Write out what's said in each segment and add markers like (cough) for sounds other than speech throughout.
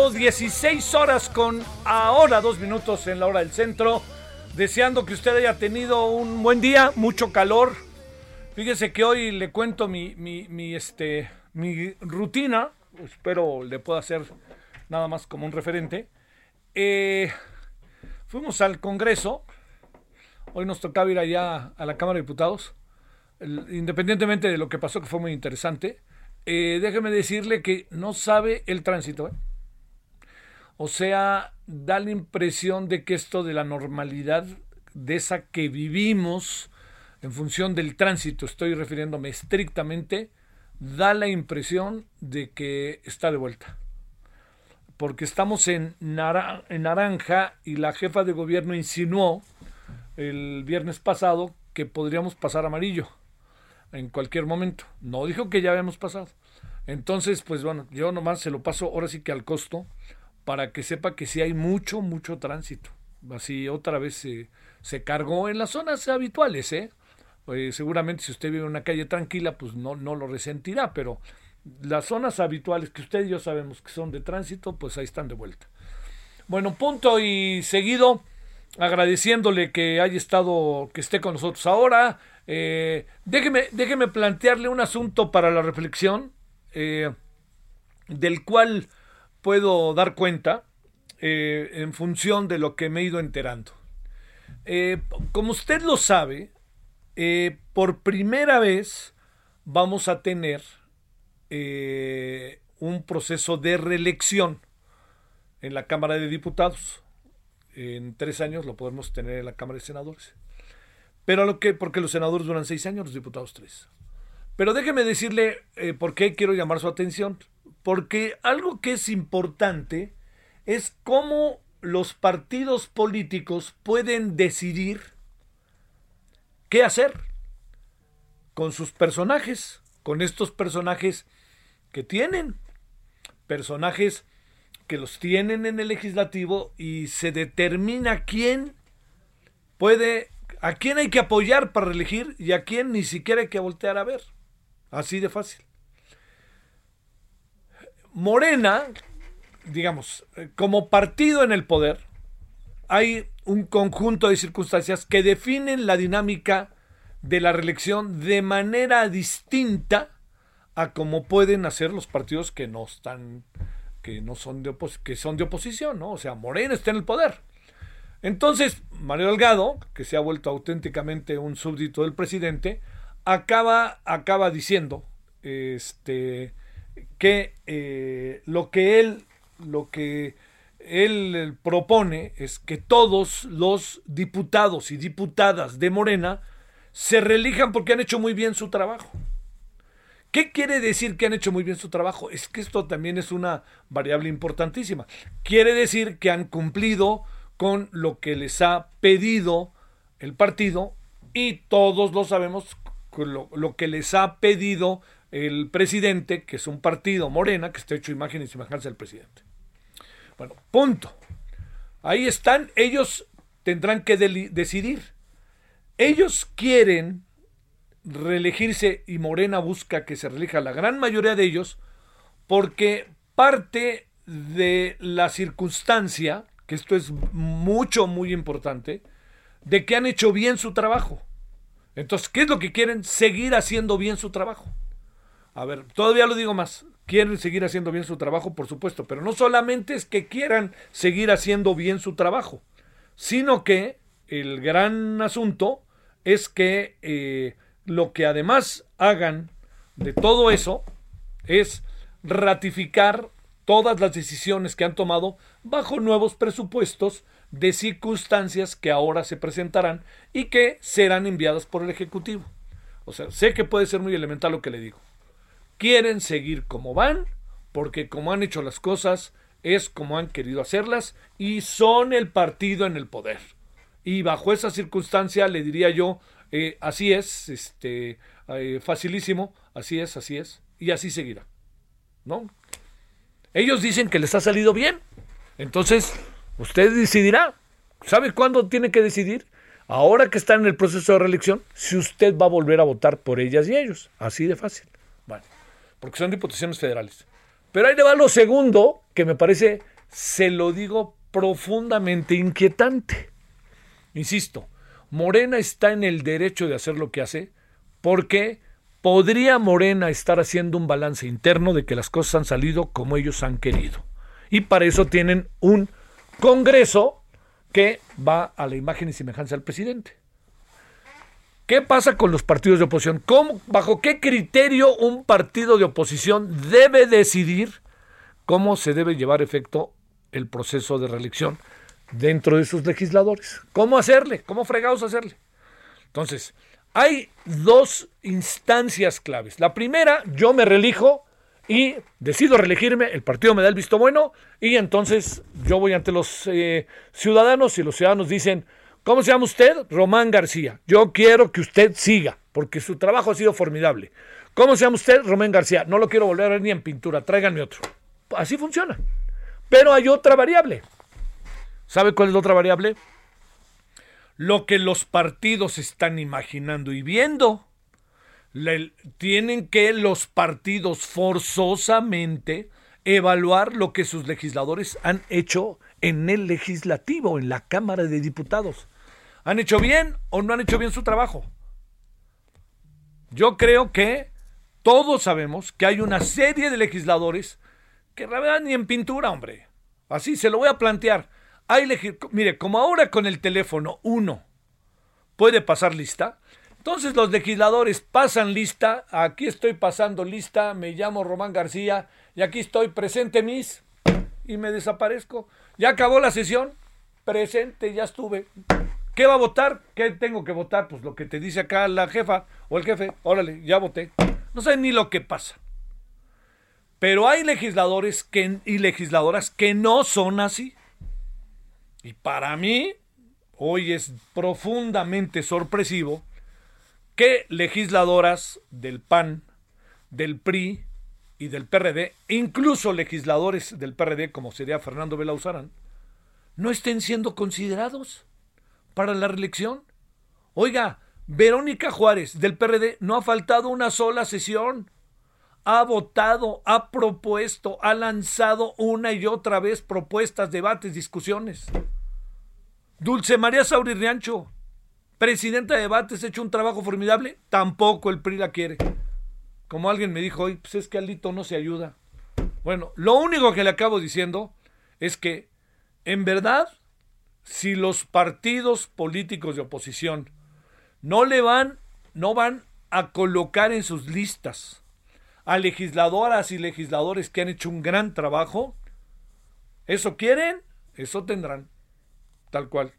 Gusto. 16 horas con ahora dos minutos en la hora del centro. Deseando que usted haya tenido un buen día, mucho calor. Fíjese que hoy le cuento mi, mi, este, mi rutina. Espero le pueda hacer nada más como un referente. Eh, fuimos al Congreso. Hoy nos tocaba ir allá a la Cámara de Diputados. Independientemente de lo que pasó, que fue muy interesante. Eh, déjeme decirle que no sabe el tránsito. ¿eh? O sea, da la impresión de que esto de la normalidad, de esa que vivimos en función del tránsito, estoy refiriéndome estrictamente, da la impresión de que está de vuelta. Porque estamos en, nara- en naranja y la jefa de gobierno insinuó el viernes pasado que podríamos pasar amarillo en cualquier momento. No dijo que ya habíamos pasado. Entonces, pues bueno, yo nomás se lo paso ahora sí que al costo para que sepa que sí hay mucho, mucho tránsito. Así otra vez se, cargó en las zonas habituales, ¿eh? Eh, seguramente si usted vive en una calle tranquila, pues no, no lo resentirá, pero las zonas habituales que usted y yo sabemos que son de tránsito, pues ahí están de vuelta. Bueno, punto y seguido, agradeciéndole que haya estado, que esté con nosotros ahora. Eh, déjeme, déjeme plantearle un asunto para la reflexión, eh, del cual puedo dar cuenta eh, en función de lo que me he ido enterando. Eh, como usted lo sabe, eh, por primera vez vamos a tener un proceso de reelección en la Cámara de Diputados. En tres años lo podemos tener en la Cámara de Senadores. Pero lo que, porque los senadores duran seis años, los diputados tres. Pero déjeme decirle por qué quiero llamar su atención. Porque algo que es importante es cómo los partidos políticos pueden decidir qué hacer con sus personajes, con estos personajes que tienen, personajes que los tienen en el legislativo y se determina quién puede, a quién hay que apoyar para elegir y a quién ni siquiera hay que voltear a ver. Así de fácil. Morena, digamos, eh, como partido en el poder, hay un conjunto de circunstancias que definen la dinámica de la reelección de manera distinta a como pueden hacer los partidos que no están que no son de que son de oposición, ¿no? O sea, Morena está en el poder. Entonces, Mario Delgado, que se ha vuelto auténticamente un súbdito del presidente, acaba, acaba diciendo este, que eh, lo que él, lo que él propone es que todos los diputados y diputadas de Morena se reelijan porque han hecho muy bien su trabajo. ¿Qué quiere decir que han hecho muy bien su trabajo? Es que esto también es una variable importantísima. Quiere decir que han cumplido con lo que les ha pedido el partido y todos lo sabemos, lo, lo que les ha pedido el presidente, que es un partido morena, que está hecho imagen y semejanza del presidente. Bueno, punto. Ahí están, ellos tendrán que decidir. Ellos quieren reelegirse y Morena busca que se reelija la gran mayoría de ellos porque parte de la circunstancia, que esto es mucho, muy importante, de que han hecho bien su trabajo. Entonces, ¿qué es lo que quieren? Seguir haciendo bien su trabajo. A ver, todavía lo digo más. Quieren seguir haciendo bien su trabajo, por supuesto, pero no solamente es que quieran seguir haciendo bien su trabajo, sino que el gran asunto es que eh, lo que además hagan de todo eso es ratificar todas las decisiones que han tomado bajo nuevos presupuestos de circunstancias que ahora se presentarán y que serán enviadas por el Ejecutivo. O sea, sé que puede ser muy elemental lo que le digo. Quieren seguir como van, porque como han hecho las cosas, es como han querido hacerlas y son el partido en el poder. Y bajo esa circunstancia le diría yo, eh, así es, este, eh, facilísimo, así es, así es, y así seguirá. ¿No? Ellos dicen que les ha salido bien. Entonces, usted decidirá. ¿Sabe cuándo tiene que decidir? Ahora que está en el proceso de reelección, si usted va a volver a votar por ellas y ellos. Así de fácil. Bueno, porque son diputaciones federales. Pero ahí le va lo segundo, que me parece, se lo digo, profundamente inquietante. Insisto, Morena está en el derecho de hacer lo que hace porque podría Morena estar haciendo un balance interno de que las cosas han salido como ellos han querido. Y para eso tienen un Congreso que va a la imagen y semejanza del presidente. ¿Qué pasa con los partidos de oposición? ¿Cómo, ¿Bajo qué criterio un partido de oposición debe decidir cómo se debe llevar efecto el proceso de reelección? dentro de sus legisladores. ¿Cómo hacerle? ¿Cómo fregados hacerle? Entonces, hay dos instancias claves. La primera, yo me reelijo y decido reelegirme, el partido me da el visto bueno y entonces yo voy ante los eh, ciudadanos y los ciudadanos dicen, ¿cómo se llama usted? Román García. Yo quiero que usted siga porque su trabajo ha sido formidable. ¿Cómo se llama usted? Román García. No lo quiero volver a ver ni en pintura, tráiganme otro. Así funciona. Pero hay otra variable. ¿Sabe cuál es la otra variable? Lo que los partidos están imaginando y viendo. tienen que los partidos forzosamente evaluar lo que sus legisladores han hecho en el legislativo, en la Cámara de Diputados. ¿Han hecho bien o no han hecho bien su trabajo? Yo creo que todos sabemos que hay una serie de legisladores que la ni en pintura, hombre. Así se lo voy a plantear mire, como ahora con el teléfono uno puede pasar lista, entonces los legisladores pasan lista, aquí estoy pasando lista, me llamo Román García y aquí estoy presente mis y me desaparezco. Ya acabó la sesión, presente, ya estuve. ¿Qué va a votar? ¿Qué tengo que votar? Pues lo que te dice acá la jefa o el jefe, órale, ya voté. No sé ni lo que pasa. Pero hay legisladores y legisladoras que no son así. Y para mí, hoy es profundamente sorpresivo que legisladoras del PAN, del PRI y del PRD, incluso legisladores del PRD, como sería Fernando Belauzarán, no estén siendo considerados para la reelección. Oiga, Verónica Juárez del PRD no ha faltado una sola sesión. ha votado, ha propuesto, ha lanzado una y otra vez propuestas, debates, discusiones. Dulce María Sauri Riancho, presidenta de debates, ha hecho un trabajo formidable, tampoco el PRI la quiere. Como alguien me dijo hoy, pues es que Alito no se ayuda. Bueno, lo único que le acabo diciendo es que, en verdad, si los partidos políticos de oposición no le van, no van a colocar en sus listas a legisladoras y legisladores que han hecho un gran trabajo, eso quieren, eso tendrán, tal cual.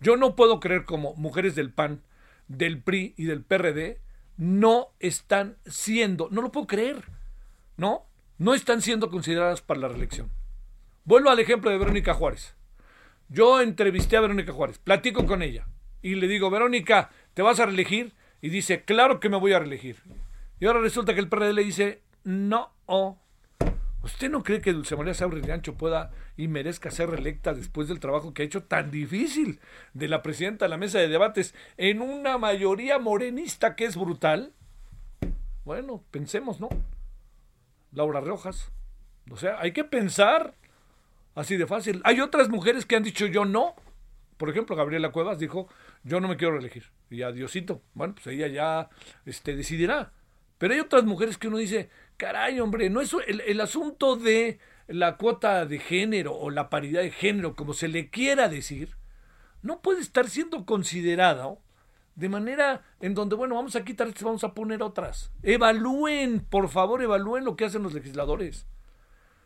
Yo no puedo creer como mujeres del PAN, del PRI y del PRD no están siendo, no lo puedo creer, ¿no? No están siendo consideradas para la reelección. Vuelvo al ejemplo de Verónica Juárez. Yo entrevisté a Verónica Juárez, platico con ella y le digo, Verónica, ¿te vas a reelegir? Y dice, claro que me voy a reelegir. Y ahora resulta que el PRD le dice, no. ¿Usted no cree que Dulce María Sauri Ancho pueda y merezca ser reelecta después del trabajo que ha hecho tan difícil de la presidenta de la mesa de debates en una mayoría morenista que es brutal? Bueno, pensemos, ¿no? Laura Rojas. O sea, hay que pensar así de fácil. Hay otras mujeres que han dicho yo no. Por ejemplo, Gabriela Cuevas dijo, yo no me quiero reelegir. Y adiosito. Bueno, pues ella ya este, decidirá. Pero hay otras mujeres que uno dice, caray, hombre, no es el, asunto de la cuota de género o la paridad de género, como se le quiera decir, no puede estar siendo considerado de manera en donde, bueno, vamos a quitar vamos a poner otras. Evalúen, por favor, evalúen lo que hacen los legisladores.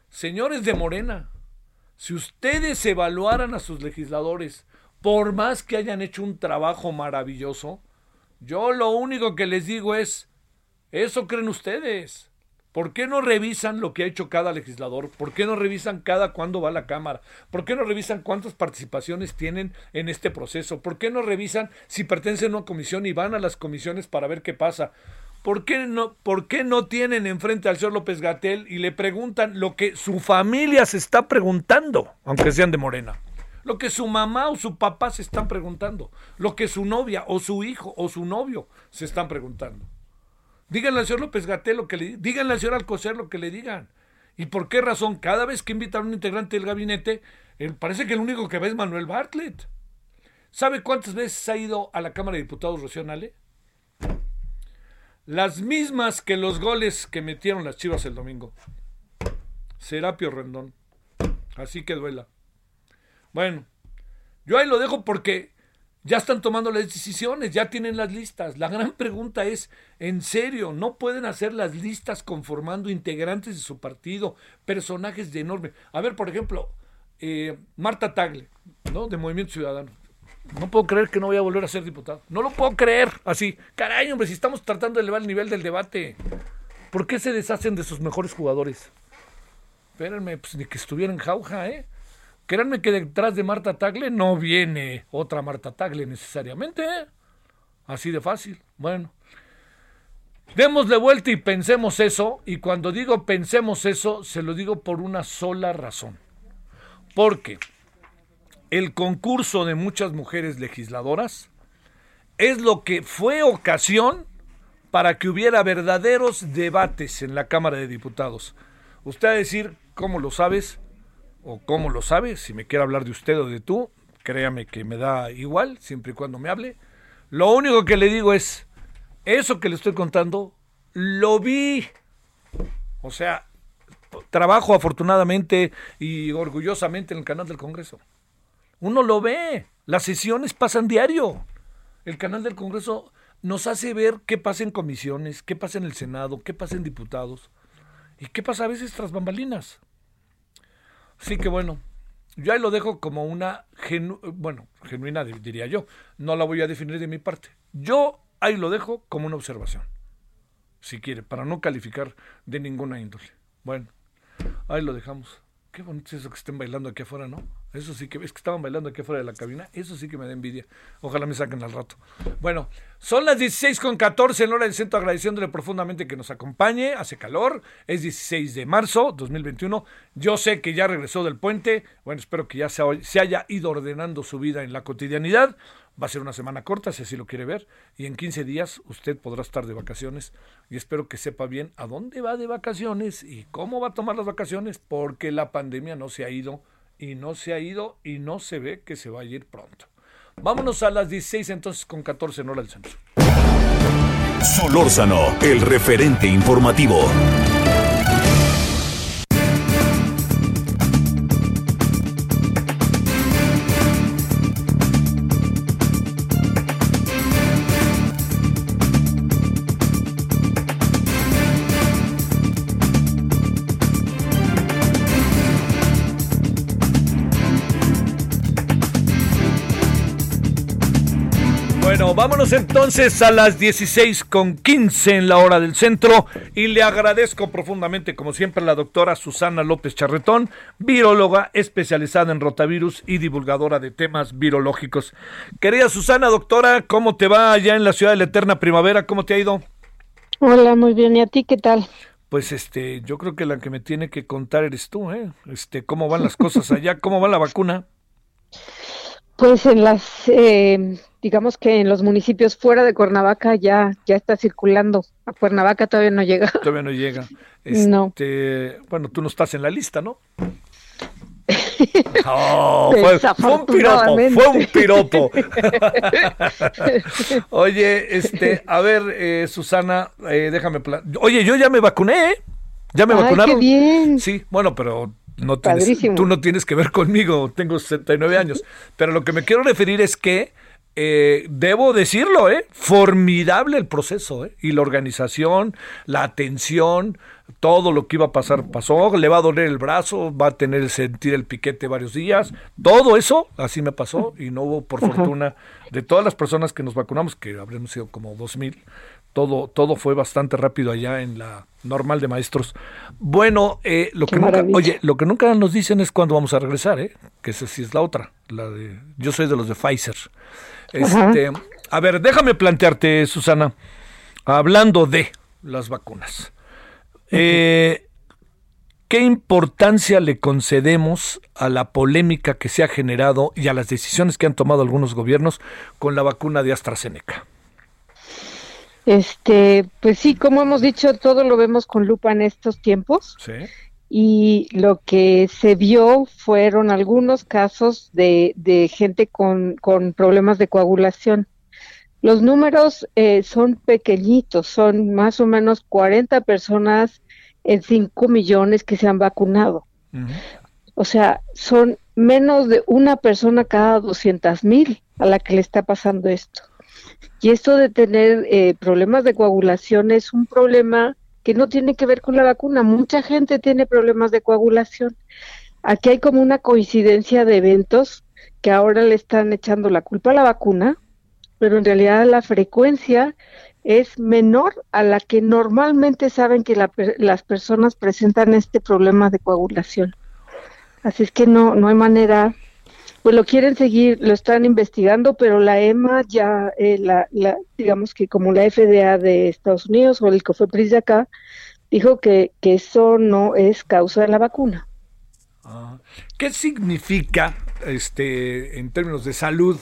Señores de Morena, si ustedes evaluaran a sus legisladores, por más que hayan hecho un trabajo maravilloso, yo lo único que les digo es, eso creen ustedes. ¿Por qué no revisan lo que ha hecho cada legislador? ¿Por qué no revisan cada cuándo va a la Cámara? ¿Por qué no revisan cuántas participaciones tienen en este proceso? ¿Por qué no revisan si pertenecen a una comisión y van a las comisiones para ver qué pasa? ¿Por qué no, por qué no tienen enfrente al señor López Gatel y le preguntan lo que su familia se está preguntando, aunque sean de Morena? Lo que su mamá o su papá se están preguntando, lo que su novia o su hijo o su novio se están preguntando. Díganle al señor López Gatel lo que le díganle al señor Alcocer lo que le digan. ¿Y por qué razón? Cada vez que invitan a un integrante del gabinete, él, parece que el único que ve es Manuel Bartlett. ¿Sabe cuántas veces ha ido a la Cámara de Diputados Rocío Las mismas que los goles que metieron las Chivas el domingo. Serapio Rendón. Así que duela. Bueno, yo ahí lo dejo porque ya están tomando las decisiones, ya tienen las listas. La gran (laughs) pregunta es, ¿en serio no pueden hacer las listas conformando integrantes de su partido, personajes de enorme? A ver, por ejemplo, eh, Marta Tagle, ¿no? De Movimiento Ciudadano. No puedo creer que no voy a volver a ser diputado. No lo puedo creer. Así, caray, hombre, si estamos tratando de elevar el nivel del debate, ¿por qué se deshacen de sus mejores jugadores? Espérenme, pues ni que estuviera en jauja, ¿eh? Créanme que detrás de Marta Tagle no viene otra Marta Tagle necesariamente. ¿eh? Así de fácil. Bueno. Démosle vuelta y pensemos eso. Y cuando digo pensemos eso, se lo digo por una sola razón. Porque el concurso de muchas mujeres legisladoras es lo que fue ocasión para que hubiera verdaderos debates en la Cámara de Diputados. Usted a decir, ¿cómo lo sabes? o cómo lo sabe, si me quiere hablar de usted o de tú, créame que me da igual, siempre y cuando me hable. Lo único que le digo es, eso que le estoy contando, lo vi. O sea, trabajo afortunadamente y orgullosamente en el canal del Congreso. Uno lo ve, las sesiones pasan diario. El canal del Congreso nos hace ver qué pasa en comisiones, qué pasa en el Senado, qué pasa en diputados y qué pasa a veces tras bambalinas. Sí que bueno, yo ahí lo dejo como una, bueno, genuina diría yo, no la voy a definir de mi parte. Yo ahí lo dejo como una observación, si quiere, para no calificar de ninguna índole. Bueno, ahí lo dejamos. Qué bonito es eso que estén bailando aquí afuera, ¿no? Eso sí que, es que estaban bailando aquí afuera de la cabina. Eso sí que me da envidia. Ojalá me saquen al rato. Bueno, son las 16 con 14 en hora del centro, agradeciéndole profundamente que nos acompañe. Hace calor. Es 16 de marzo 2021. Yo sé que ya regresó del puente. Bueno, espero que ya se, se haya ido ordenando su vida en la cotidianidad. Va a ser una semana corta, si así lo quiere ver, y en 15 días usted podrá estar de vacaciones y espero que sepa bien a dónde va de vacaciones y cómo va a tomar las vacaciones, porque la pandemia no se ha ido y no se ha ido y no se ve que se va a ir pronto. Vámonos a las 16 entonces con 14 en hora del centro. Solórzano, el referente informativo. Vámonos entonces a las 16 con 15 en la hora del centro y le agradezco profundamente, como siempre, a la doctora Susana López Charretón, viróloga especializada en rotavirus y divulgadora de temas virológicos. Querida Susana, doctora, ¿cómo te va allá en la ciudad de la eterna primavera? ¿Cómo te ha ido? Hola, muy bien. ¿Y a ti qué tal? Pues este, yo creo que la que me tiene que contar eres tú, ¿eh? Este, ¿cómo van las cosas allá? ¿Cómo va la vacuna? Pues en las, eh, digamos que en los municipios fuera de Cuernavaca ya, ya está circulando. A Cuernavaca todavía no llega. (laughs) Todavía no llega. No. Este, Bueno, tú no estás en la lista, ¿no? (laughs) Oh, fue, fue un piropo, fue un piropo. (laughs) Oye, este, a ver, eh, Susana, eh, déjame. pla- Oye, yo ya me vacuné, ¿eh? ¿Ya me Ay, vacunaron? qué bien. Sí, bueno, pero no tienes, tú no tienes que ver conmigo, tengo 69 años. Pero lo que me quiero referir es que eh, debo decirlo, ¿eh? Formidable el proceso, ¿eh? Y la organización, la atención, todo lo que iba a pasar pasó, le va a doler el brazo, va a tener sentir el piquete varios días, todo eso así me pasó y no hubo, por fortuna, de todas las personas que nos vacunamos, que habremos sido como dos mil, todo, todo fue bastante rápido allá en la normal de maestros. Bueno, eh, lo Qué que nunca, oye, lo que nunca nos dicen es cuándo vamos a regresar, ¿eh? Que esa sí es la otra, la de, yo soy de los de Pfizer. Este, a ver, déjame plantearte, Susana, hablando de las vacunas. Eh, ¿Qué importancia le concedemos a la polémica que se ha generado y a las decisiones que han tomado algunos gobiernos con la vacuna de AstraZeneca? Este, pues sí, como hemos dicho, todo lo vemos con lupa en estos tiempos Sí. Y lo que se vio fueron algunos casos de, de gente con, con problemas de coagulación. Los números eh, son pequeñitos, son más o menos 40 personas en 5 millones que se han vacunado. O sea, son menos de una persona cada 200 mil a la que le está pasando esto. Y esto de tener eh, problemas de coagulación es un problema que no tiene que ver con la vacuna. Mucha gente tiene problemas de coagulación. Aquí hay como una coincidencia de eventos que ahora le están echando la culpa a la vacuna, pero en realidad la frecuencia es menor a la que normalmente saben que la las personas presentan este problema de coagulación. Así es que no, no hay manera, pues lo quieren seguir, lo están investigando, pero la EMA ya, eh, la, la, digamos que como la FDA de Estados Unidos o el COFEPRIS de acá, dijo que, eso no es causa de la vacuna. Ah, ¿Qué significa, este, en términos de salud,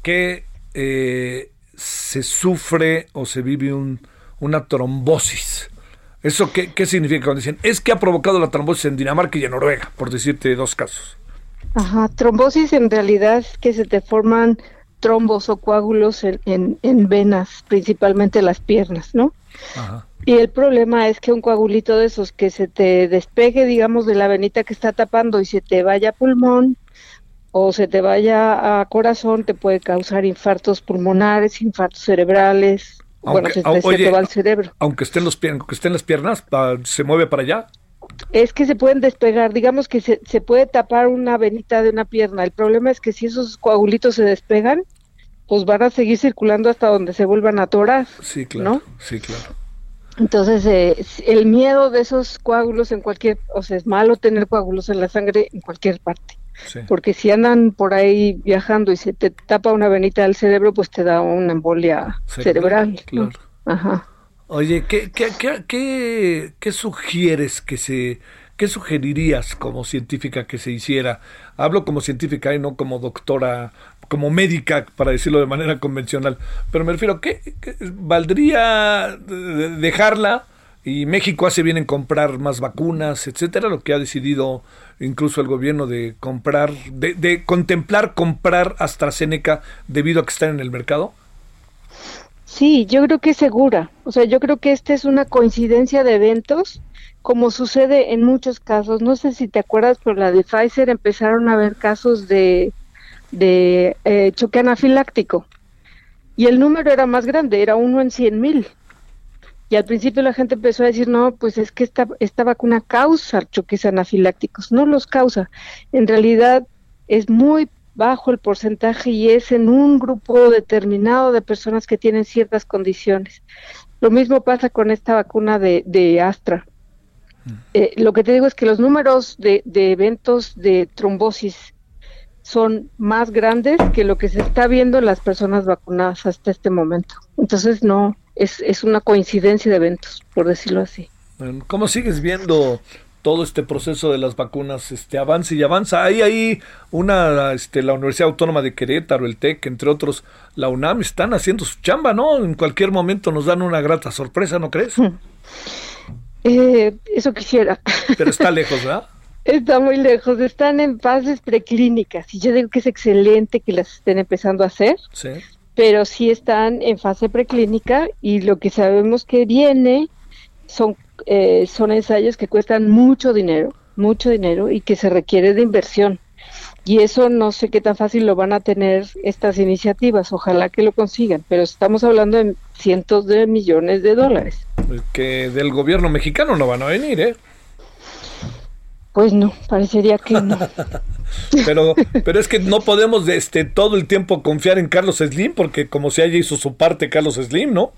que eh, se sufre o se vive un- una trombosis? ¿Eso qué significa cuando dicen? Es que ha provocado la trombosis en Dinamarca y en Noruega, por decirte dos casos. Ajá, trombosis en realidad es que se te forman trombos o coágulos en, en, en venas, principalmente las piernas, ¿no? Ajá. Y el problema es que un coagulito de esos que se te despegue, digamos, de la venita que está tapando y se te vaya a pulmón o se te vaya a corazón, te puede causar infartos pulmonares, infartos cerebrales. bueno, Aunque- se, te- se te va al cerebro. Aunque estén, los, aunque estén las piernas, se mueve para allá. Es que se pueden despegar, digamos que se, se puede tapar una venita de una pierna. El problema es que si esos coagulitos se despegan, pues van a seguir circulando hasta donde se vuelvan a atorar. Sí, claro. ¿No? Sí, claro. Entonces, eh, el miedo de esos coágulos en cualquier, o sea, es malo tener coágulos en la sangre en cualquier parte, Sí. porque si andan por ahí viajando y se te tapa una venita del cerebro, pues te da una embolia Cerebral, cerebral. ¿no? claro. Ajá. Oye, ¿qué, qué, qué, qué, sugieres que se, qué sugerirías como científica que se hiciera? Hablo como científica y no como doctora como médica, para decirlo de manera convencional. Pero me refiero, ¿qué, qué valdría de- dejarla? Y México hace bien en comprar más vacunas, etcétera, lo que ha decidido incluso el gobierno de comprar, de, de contemplar comprar AstraZeneca debido a que están en el mercado. Sí, yo creo que es segura. O sea, yo creo que esta es una coincidencia de eventos, como sucede en muchos casos. No sé si te acuerdas, pero la de Pfizer empezaron a haber casos de, de eh, choque anafiláctico. Y el número era más grande, era uno en cien mil. Y al principio la gente empezó a decir, no, pues es que esta, esta vacuna causa choques anafilácticos. No los causa. En realidad es muy bajo el porcentaje y es en un grupo determinado de personas que tienen ciertas condiciones. Lo mismo pasa con esta vacuna de, de Astra. Eh, lo que te digo es que los números de, de eventos de trombosis son más grandes que lo que se está viendo en las personas vacunadas hasta este momento. Entonces, no, es, es una coincidencia de eventos, por decirlo así. Bueno, ¿Cómo sigues viendo todo este proceso de las vacunas? Este avanza y avanza. Hay ahí una, este, la Universidad Autónoma de Querétaro, el TEC, entre otros, la UNAM, están haciendo su chamba, ¿no? En cualquier momento nos dan una grata sorpresa, ¿no crees? Eh, eso quisiera. Pero está lejos, ¿verdad? (laughs) Está muy lejos, están en fases preclínicas y yo digo que es excelente que las estén empezando a hacer, Sí. pero sí están en fase preclínica y lo que sabemos que viene son, eh, son ensayos que cuestan mucho dinero, mucho dinero y que se requiere de inversión. Y eso no sé qué tan fácil lo van a tener estas iniciativas, ojalá que lo consigan, pero estamos hablando de cientos de millones de dólares. Que del gobierno mexicano no van a venir, ¿eh? Pues no, parecería que no. (laughs) Pero, pero es que no podemos este, todo el tiempo confiar en Carlos Slim, porque como si haya hizo su parte Carlos Slim, ¿no?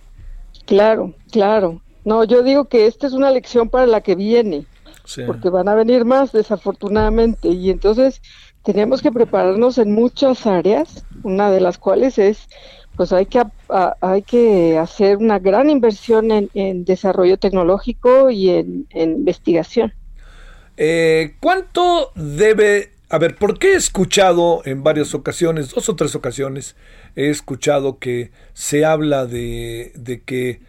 Claro, claro. No, yo digo que esta es una lección para la que viene, Sí. porque van a venir más, desafortunadamente, y entonces tenemos que prepararnos en muchas áreas, una de las cuales es, pues hay que, a- hay que hacer una gran inversión en, en desarrollo tecnológico y en, en investigación. Eh, ¿Cuánto debe... A ver, ¿por qué he escuchado en varias ocasiones, dos o tres ocasiones, he escuchado que se habla de, de que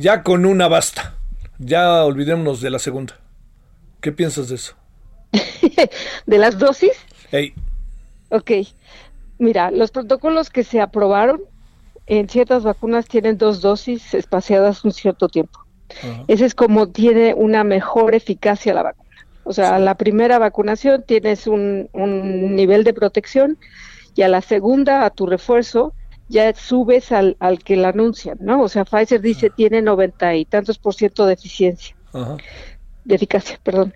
ya con una basta, ya olvidémonos de la segunda? ¿Qué piensas de eso? (laughs) de las dosis, Ey, Ok, mira, los protocolos que se aprobaron en ciertas vacunas tienen dos dosis espaciadas un cierto tiempo. Ajá. Ese es como tiene una mejor eficacia la vacuna. O sea, a la primera vacunación tienes un, un nivel de protección y a la segunda, a tu refuerzo, ya subes al, al que la anuncian, ¿no? O sea, Pfizer dice tiene noventa y tantos por ciento de eficiencia ajá. de eficacia, perdón.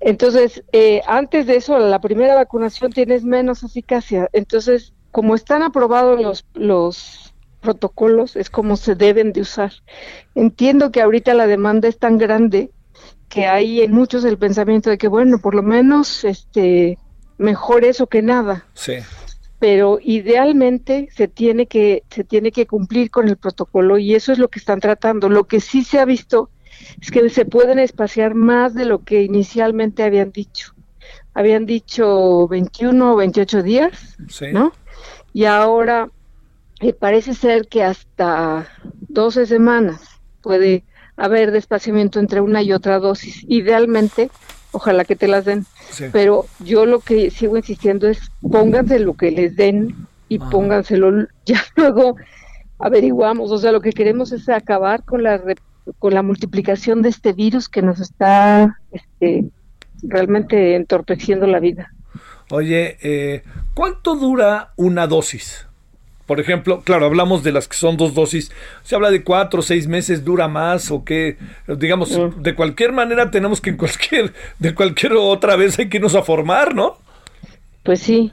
Entonces, eh, antes de eso, la primera vacunación tienes menos eficacia. Entonces, como están aprobados los, los protocolos, es como se deben de usar. Entiendo que ahorita la demanda es tan grande que hay en muchos el pensamiento de que, bueno, por lo menos este, mejor eso que nada Sí. Pero idealmente se tiene que se tiene que cumplir con el protocolo y eso es lo que están tratando. Lo que sí se ha visto es que se pueden espaciar más de lo que inicialmente habían dicho. Habían dicho 21 o 28 días, Sí. ¿no? Y ahora eh, parece ser que hasta 12 semanas puede haber despaciamiento entre una y otra dosis. Idealmente, ojalá que te las den. Sí. Pero yo lo que sigo insistiendo es pónganse lo que les den y Ajá. pónganselo (laughs) ya luego averiguamos. O sea, lo que queremos es acabar con la re- con la multiplicación de este virus que nos está este, realmente entorpeciendo la vida. Oye, eh, ¿cuánto dura una dosis? Por ejemplo, claro, hablamos de las que son dos dosis. Se habla de cuatro o seis meses, dura más o qué. Digamos, de cualquier manera tenemos que en cualquier, (laughs) de cualquier otra vez hay que irnos a formar, ¿no? Pues sí.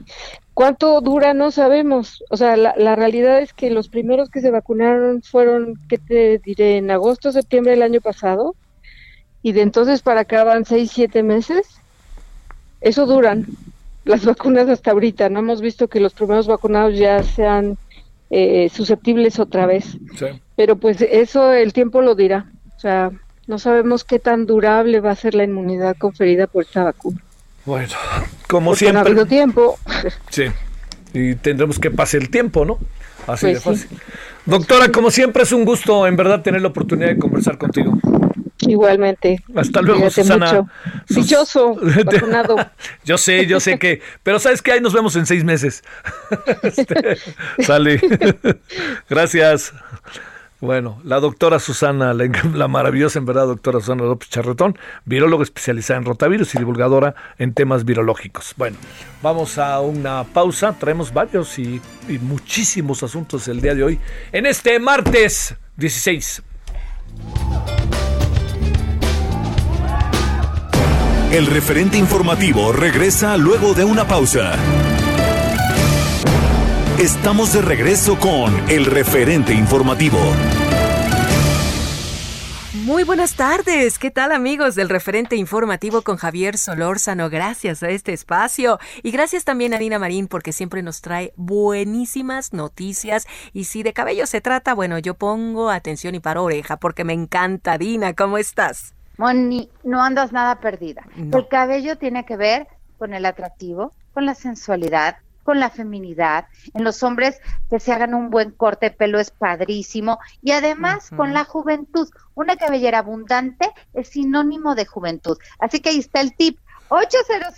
¿Cuánto dura? No sabemos. O sea, la, la realidad es que los primeros que se vacunaron fueron, ¿qué te diré? En agosto, septiembre del año pasado. Y de entonces para acá van seis, siete meses. Eso duran las (laughs) vacunas hasta ahorita. No hemos visto que los primeros vacunados ya sean eh, susceptibles otra vez. Sí. Pero pues eso el tiempo lo dirá. O sea, no sabemos qué tan durable va a ser la inmunidad conferida por esta vacuna. Bueno, como Porque no ha siempre. habido tiempo. Sí. y tendremos que pasar el tiempo, ¿no? Así Pues de sí. fácil. Doctora, como siempre es un gusto en verdad tener la oportunidad de conversar contigo. Igualmente. Hasta luego, Susana. mucho. Sus- Dichoso, (laughs) vacunado. (laughs) yo sé, yo sé que, pero sabes que ahí nos vemos en seis meses. (laughs) Este, sale. Gracias. Bueno, la doctora Susana, la, la maravillosa en verdad doctora Susana López Charretón, viróloga especializada en rotavirus y divulgadora en temas virológicos. Bueno, vamos a una pausa, traemos varios y, y muchísimos asuntos el día de hoy, en este martes 16. El referente informativo regresa luego de una pausa. Estamos de regreso con el referente informativo. Muy buenas tardes, ¿qué tal amigos del referente informativo con Javier Solórzano? Gracias a este espacio y gracias también a Dina Marín porque siempre nos trae buenísimas noticias y si de cabello se trata, bueno, yo pongo atención y paro oreja porque me encanta. Dina, ¿cómo estás? Moni, no andas nada perdida. No. El cabello tiene que ver con el atractivo, con la sensualidad, con la feminidad. En los hombres que se hagan un buen corte de pelo es padrísimo y además con la juventud. Una cabellera abundante es sinónimo de juventud. Así que ahí está el tip. 800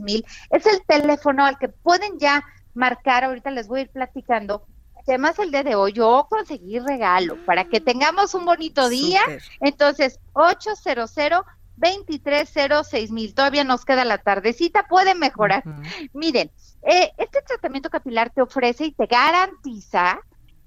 mil es el teléfono al que pueden ya marcar. Ahorita les voy a ir platicando. Además, el día de hoy yo conseguí regalo para que tengamos un bonito día. Súper. Entonces, 800 2306 mil. Todavía nos queda la tardecita, puede mejorar. Miren, eh, este tratamiento capilar te ofrece y te garantiza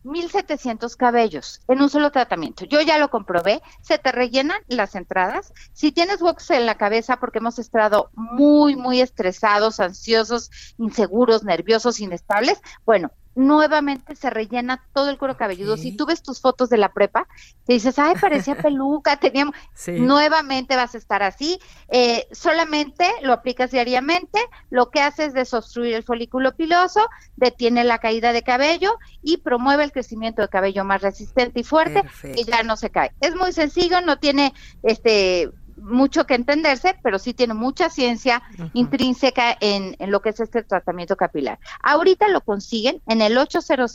1700 cabellos en un solo tratamiento. Yo ya lo comprobé, se te rellenan las entradas. Si tienes huecos en la cabeza porque hemos estado muy, muy estresados, ansiosos, inseguros, nerviosos, inestables, bueno, nuevamente se rellena todo el cuero cabelludo. Si tú ves tus fotos de la prepa, te dices, ay, parecía (laughs) peluca, teníamos, Sí. nuevamente vas a estar así. Eh, solamente lo aplicas diariamente, lo que hace es desobstruir el folículo piloso, detiene la caída de cabello y promueve el crecimiento de cabello más resistente y fuerte Perfecto. que ya no se cae. Es muy sencillo, no tiene este mucho que entenderse, pero sí tiene mucha ciencia intrínseca en, en lo que es este tratamiento capilar. Ahorita lo consiguen en el 800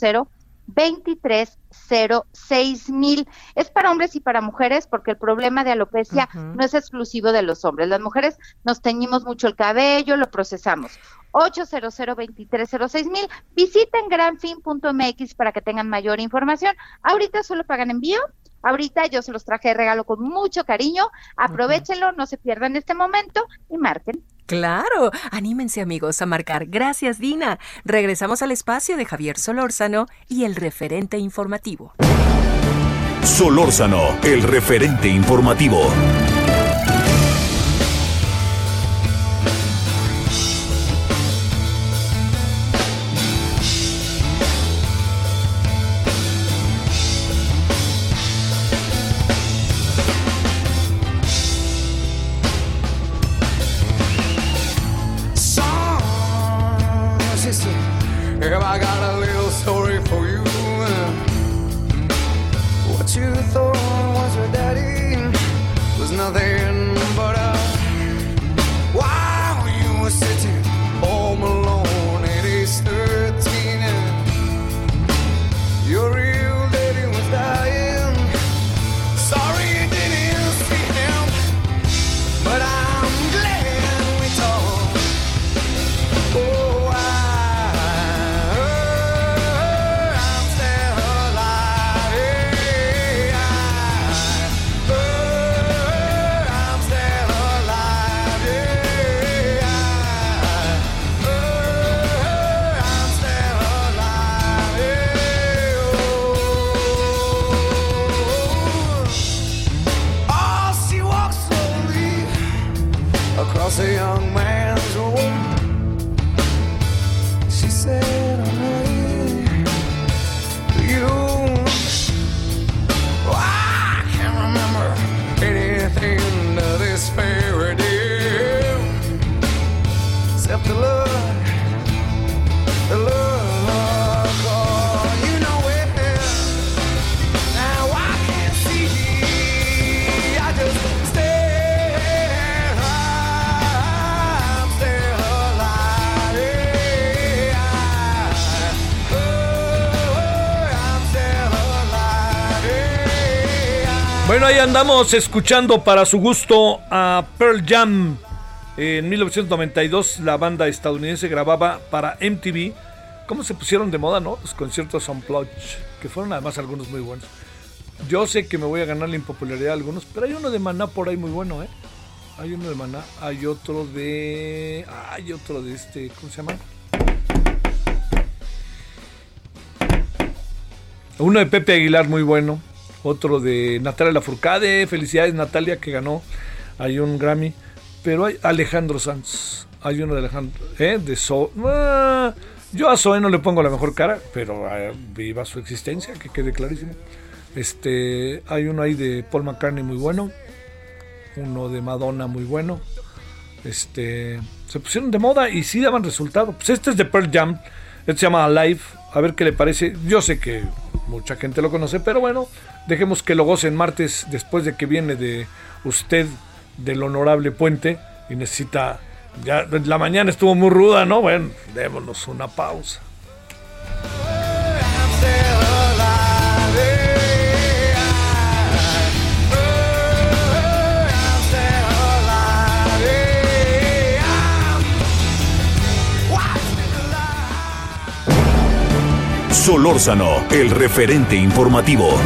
2306 mil. Es para hombres y para mujeres porque el problema de alopecia no es exclusivo de los hombres. Las mujeres nos teñimos mucho el cabello, lo procesamos. 800 2306 mil. Visiten granfin.mx para que tengan mayor información. Ahorita solo pagan envío. Ahorita yo se los traje de regalo con mucho cariño. Aprovechenlo, no se pierdan este momento y marquen. Claro, anímense amigos a marcar. Gracias Dina. Regresamos al espacio de Javier Solórzano y el referente informativo. Solórzano, el referente informativo. Andamos escuchando para su gusto a Pearl Jam. En 1992 la banda estadounidense grababa para MTV. ¿Cómo se pusieron de moda, no? Los conciertos Unplugged, que fueron además algunos muy buenos. Yo sé que me voy a ganar la impopularidad de algunos, pero hay uno de Maná por ahí muy bueno, ¿eh? Hay uno de Maná, hay otro de... Hay otro de este, ¿cómo se llama? Uno de Pepe Aguilar muy bueno, otro de Natalia Lafourcade, felicidades Natalia que ganó, hay un Grammy, pero hay Alejandro Sanz, hay uno de Alejandro, ¿eh? De So... Ah, yo a Zoe no le pongo la mejor cara, pero eh, viva su existencia, que quede clarísimo. Este, hay uno ahí de Paul McCartney muy bueno, uno de Madonna muy bueno. Este, se pusieron de moda y sí daban resultado. Pues este es de Pearl Jam, este se llama Alive, a ver qué le parece. Yo sé que mucha gente lo conoce, pero bueno, dejemos que lo gocen martes después de que viene de usted del honorable puente y necesita ya la mañana estuvo muy ruda, ¿no? Bueno, démonos una pausa. Solórzano, el referente informativo.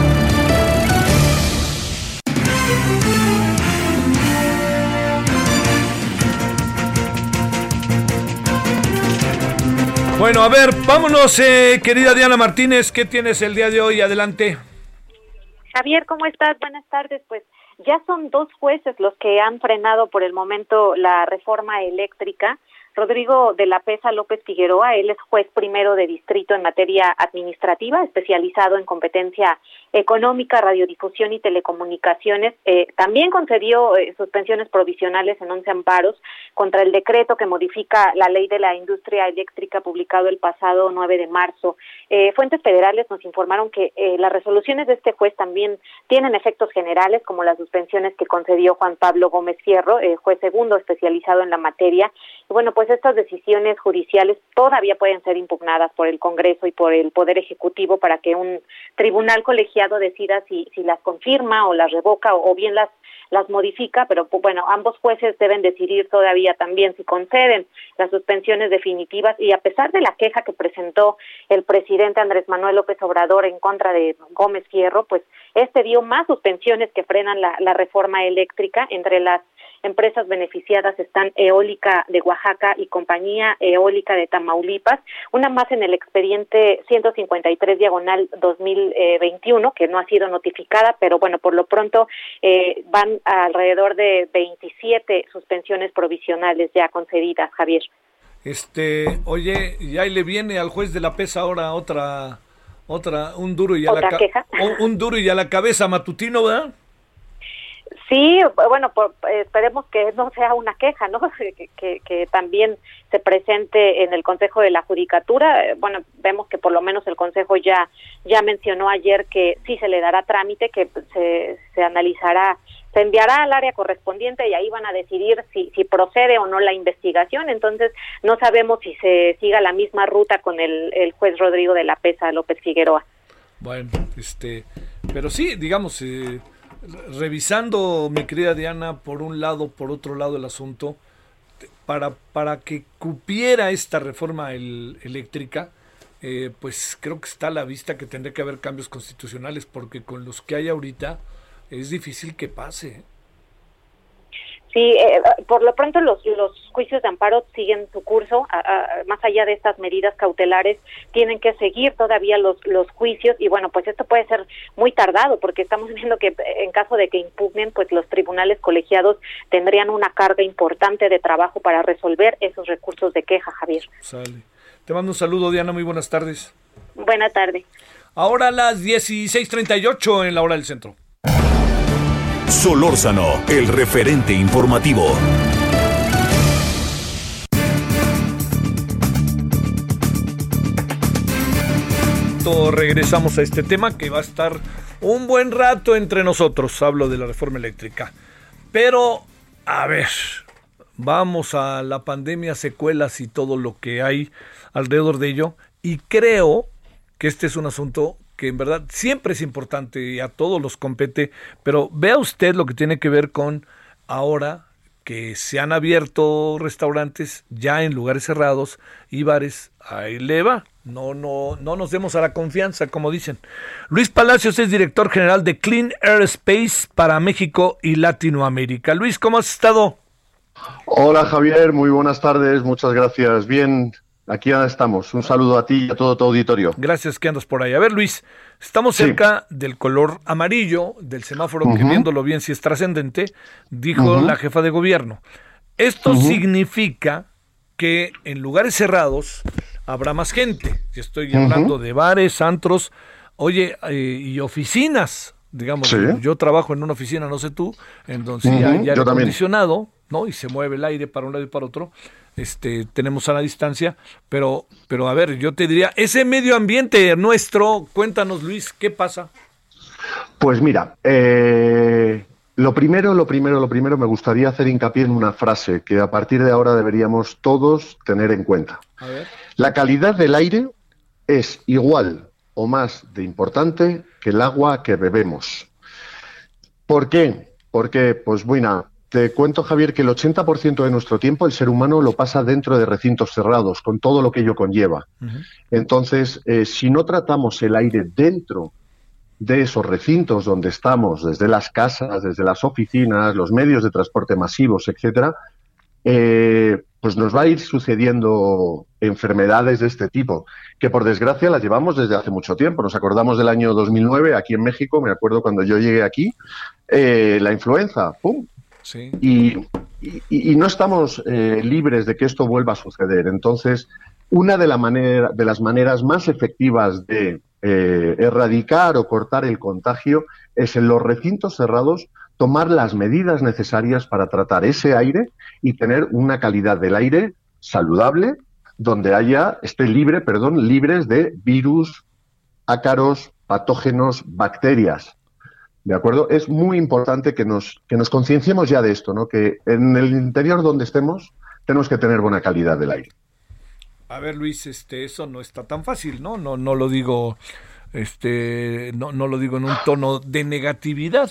Bueno, a ver, vámonos, eh, querida Diana Martínez, ¿qué tienes el día de hoy? Adelante. Javier, ¿cómo estás? Buenas tardes. Pues ya son dos jueces los que han frenado por el momento la reforma eléctrica. Rodrigo de la Pesa López Figueroa, él es juez primero de distrito en materia administrativa, especializado en competencia económica, radiodifusión y telecomunicaciones. Eh, también concedió eh, suspensiones provisionales en 11 amparos contra el decreto que modifica la ley de la industria eléctrica publicado el pasado 9 de marzo. Eh, fuentes federales nos informaron que eh, las resoluciones de este juez también tienen efectos generales, como las suspensiones que concedió Juan Pablo Gómez Fierro, eh, juez segundo especializado en la materia. Bueno, pues estas decisiones judiciales todavía pueden ser impugnadas por el Congreso y por el Poder Ejecutivo para que un tribunal colegiado decida si, si las confirma o las revoca o, o bien las las modifica, pero pues, bueno, ambos jueces deben decidir todavía también si conceden las suspensiones definitivas y a pesar de la queja que presentó el presidente Andrés Manuel López Obrador en contra de Gómez Fierro, pues este dio más suspensiones que frenan la, la reforma eléctrica. Entre las empresas beneficiadas están Eólica de Oaxaca y Compañía Eólica de Tamaulipas, una más en el expediente 153 diagonal 2021 que no ha sido notificada, pero bueno, por lo pronto eh, van alrededor de 27 suspensiones provisionales ya concedidas, Javier. Este, oye, y ahí le viene al juez de la pesa ahora otra, otra, un duro y a la ¿Otra ca- queja? un- un duro y a la cabeza matutino, ¿verdad? Sí, bueno, por- esperemos que no sea una queja, ¿no? (laughs) Que, que- también se presente en el Consejo de la Judicatura. Bueno, vemos que por lo menos el Consejo ya ya mencionó ayer que sí se le dará trámite, que se, se analizará, se enviará al área correspondiente y ahí van a decidir si, si procede o no la investigación. Entonces, no sabemos si se siga la misma ruta con el, el juez Rodrigo de la Pesa López Figueroa. Bueno, este, pero sí, digamos, eh, revisando, mi querida Diana, por un lado, por otro lado el asunto, para, para que cupiera esta reforma el- eléctrica, eh, pues creo que está a la vista que tendría que haber cambios constitucionales, porque con los que hay ahorita es difícil que pase. Sí, eh, por lo pronto los, los juicios de amparo siguen su curso, a- a- más allá de estas medidas cautelares, tienen que seguir todavía los, los juicios y bueno, pues esto puede ser muy tardado porque estamos (laughs) viendo que en caso de que impugnen, pues los tribunales colegiados tendrían una carga importante de trabajo para resolver esos recursos de queja, Javier. Sale. Te mando un saludo, Diana, muy buenas tardes. Buena tarde. Ahora las 16:38 en la hora del centro. Solórzano, el referente informativo. regresamos a este tema que va a estar un buen rato entre nosotros. Hablo de la reforma eléctrica. Pero, a ver, vamos a la pandemia, secuelas y todo lo que hay alrededor de ello. Y creo que este es un asunto que en verdad siempre es importante y a todos los compete, pero vea usted lo que tiene que ver con ahora que se han abierto restaurantes ya en lugares cerrados y bares, ahí le va. No, no, no nos demos a la confianza, como dicen. Luis Palacios es director general de Clean Air Space para México y Latinoamérica. Luis, ¿cómo has estado? Hola Javier, muy buenas tardes, muchas gracias. Bien, aquí ya estamos. Un saludo a ti y a todo tu auditorio. Gracias que andas por ahí. A ver, Luis, estamos cerca del color amarillo del semáforo, que viéndolo bien si es trascendente, dijo la jefa de gobierno. Esto significa que en lugares cerrados habrá más gente. Estoy hablando de bares, antros, oye, eh, y oficinas. Digamos, yo trabajo en una oficina, no sé tú, en donde ya hay aire acondicionado, ¿no? Y se mueve el aire para un lado y para otro. Este, tenemos a la distancia, pero, pero a ver, yo te diría, ese medio ambiente nuestro, cuéntanos Luis, ¿qué pasa? Pues mira, eh, lo primero, lo primero, lo primero, me gustaría hacer hincapié en una frase que a partir de ahora deberíamos todos tener en cuenta. La calidad del aire es igual o más de importante que el agua que bebemos. ¿Por qué? Porque, pues bueno, te cuento, Javier, que el 80% de nuestro tiempo el ser humano lo pasa dentro de recintos cerrados, con todo lo que ello conlleva. Entonces, eh, si no tratamos el aire dentro de esos recintos donde estamos, desde las casas, desde las oficinas, los medios de transporte masivos, etcétera, eh, pues nos va a ir sucediendo enfermedades de este tipo, que por desgracia las llevamos desde hace mucho tiempo. Nos acordamos del año 2009, aquí en México, me acuerdo cuando yo llegué aquí, eh, la influenza, ¡pum! Y, no estamos eh, libres de que esto vuelva a suceder. Entonces, una de, la manera, de las maneras más efectivas de eh, erradicar o cortar el contagio es en los recintos cerrados tomar las medidas necesarias para tratar ese aire y tener una calidad del aire saludable donde haya esté libre, perdón, libres de virus, ácaros, patógenos, bacterias. ¿De acuerdo? Es muy importante que nos, que nos concienciemos ya de esto, ¿no? Que en el interior donde estemos tenemos que tener buena calidad del aire. A ver, Luis, este, eso no está tan fácil, ¿no? No, no lo digo, este, no, no lo digo en un tono de negatividad,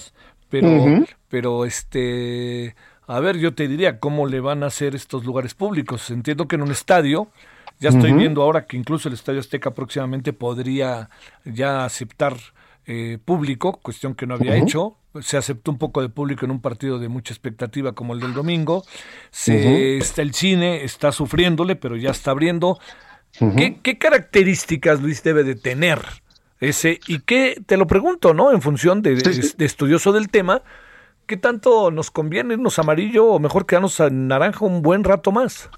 pero, pero este, a ver, yo te diría, ¿cómo le van a hacer estos lugares públicos? Entiendo que en un estadio, ya estoy viendo ahora que incluso el Estadio Azteca próximamente podría ya aceptar eh, público, cuestión que no había hecho. Se aceptó un poco de público en un partido de mucha expectativa como el del domingo. Se, está el cine, está sufriéndole, pero ya está abriendo. ¿Qué, características, Luis, debe de tener ese? Y qué, te lo pregunto, ¿no? En función de, de, estudioso del tema, ¿qué tanto nos conviene irnos amarillo o mejor quedarnos en naranja un buen rato más?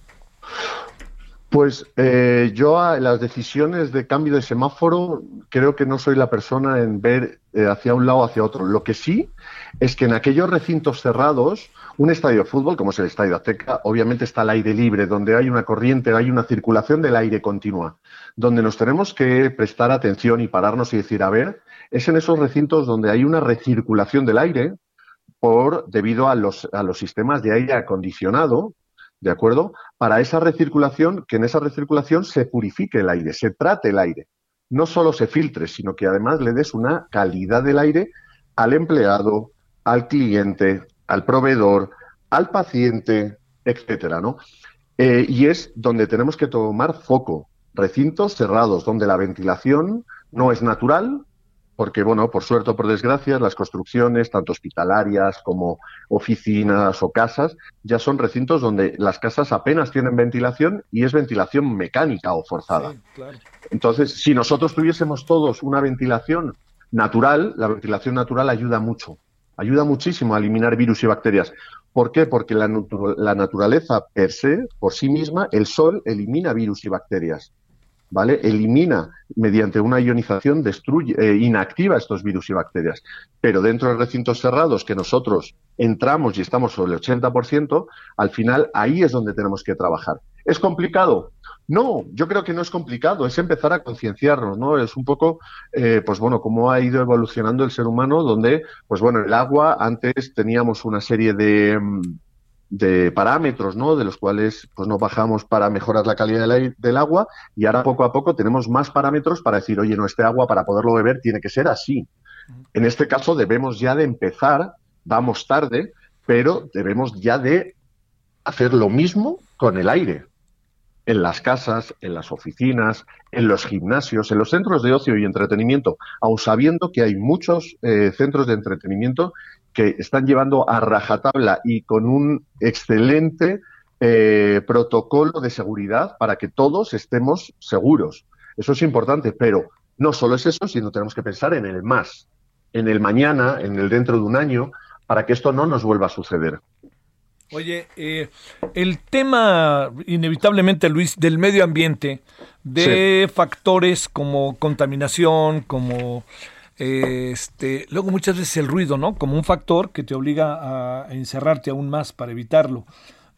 Pues eh, yo a las decisiones de cambio de semáforo creo que no soy la persona en ver eh, hacia un lado o hacia otro. Lo que sí es que en aquellos recintos cerrados, un estadio de fútbol, como es el Estadio Azteca, obviamente está al aire libre, donde hay una corriente, hay una circulación del aire continua, donde nos tenemos que prestar atención y pararnos y decir, a ver, es en esos recintos donde hay una recirculación del aire por debido a los, a los sistemas de aire acondicionado ¿de acuerdo? Para esa recirculación, que en esa recirculación se purifique el aire, se trate el aire. No solo se filtre, sino que además le des una calidad del aire al empleado, al cliente, al proveedor, al paciente, etcétera, ¿no? Eh, y es donde tenemos que tomar foco. Recintos cerrados, donde la ventilación no es natural, porque, bueno, por suerte o por desgracia, las construcciones, tanto hospitalarias como oficinas o casas, ya son recintos donde las casas apenas tienen ventilación y es ventilación mecánica o forzada. Entonces, si nosotros tuviésemos todos una ventilación natural, la ventilación natural ayuda mucho, ayuda muchísimo a eliminar virus y bacterias. ¿Por qué? Porque la, la naturaleza per se, por sí misma, el sol elimina virus y bacterias. ¿Vale? Elimina mediante una ionización, destruye, eh, inactiva estos virus y bacterias. Pero dentro de recintos cerrados que nosotros entramos y estamos sobre el 80%, al final ahí es donde tenemos que trabajar. ¿Es complicado? No, yo creo que no es complicado, es empezar a concienciarnos, ¿no? Es un poco, eh, pues bueno, cómo ha ido evolucionando el ser humano, donde, pues bueno, el agua, antes teníamos una serie de, mm, de parámetros, ¿no? De los cuales pues nos bajamos para mejorar la calidad del, aire- del agua y ahora poco a poco tenemos más parámetros para decir, oye, no, este agua para poderlo beber tiene que ser así. En este caso debemos ya de empezar, vamos tarde, pero debemos ya de hacer lo mismo con el aire. En las casas, en las oficinas, en los gimnasios, en los centros de ocio y entretenimiento, aun sabiendo que hay muchos eh, centros de entretenimiento que están llevando a rajatabla y con un excelente eh, protocolo de seguridad para que todos estemos seguros. Eso es importante, pero no solo es eso, sino tenemos que pensar en el más, en el mañana, en el dentro de un año, para que esto no nos vuelva a suceder. Oye, eh, el tema, inevitablemente, Luis, del medio ambiente, de factores como contaminación, como este, luego muchas veces el ruido, ¿no? Como un factor que te obliga a encerrarte aún más para evitarlo.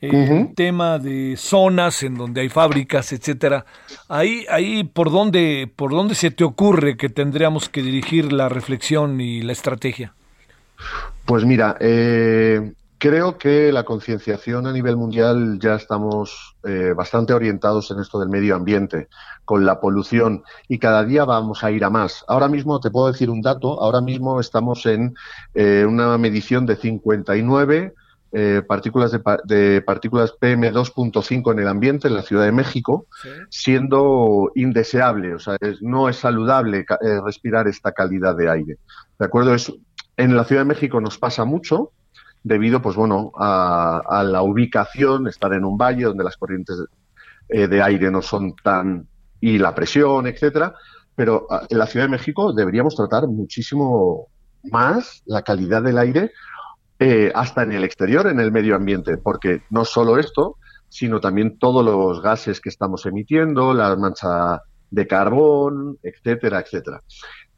El tema de zonas en donde hay fábricas, etcétera. Ahí, ahí por dónde, por dónde se te ocurre que tendríamos que dirigir la reflexión y la estrategia. Pues mira, eh, creo que la concienciación a nivel mundial ya estamos eh, bastante orientados en esto del medio ambiente, con la polución, y cada día vamos a ir a más. Ahora mismo te puedo decir un dato, ahora mismo estamos en eh, una medición de 59 eh, partículas de, de partículas PM2.5 en el ambiente en la Ciudad de México, siendo indeseable, o sea, es- no es saludable eh, respirar esta calidad de aire. ¿De acuerdo? Es, en la Ciudad de México nos pasa mucho debido, pues bueno, a, a la ubicación, estar en un valle donde las corrientes eh, de aire no son tan y la presión, etcétera. Pero ah, en la Ciudad de México deberíamos tratar muchísimo más la calidad del aire eh, hasta en el exterior, en el medio ambiente, porque no solo esto, sino también todos los gases que estamos emitiendo, la mancha de carbón, etcétera, etcétera.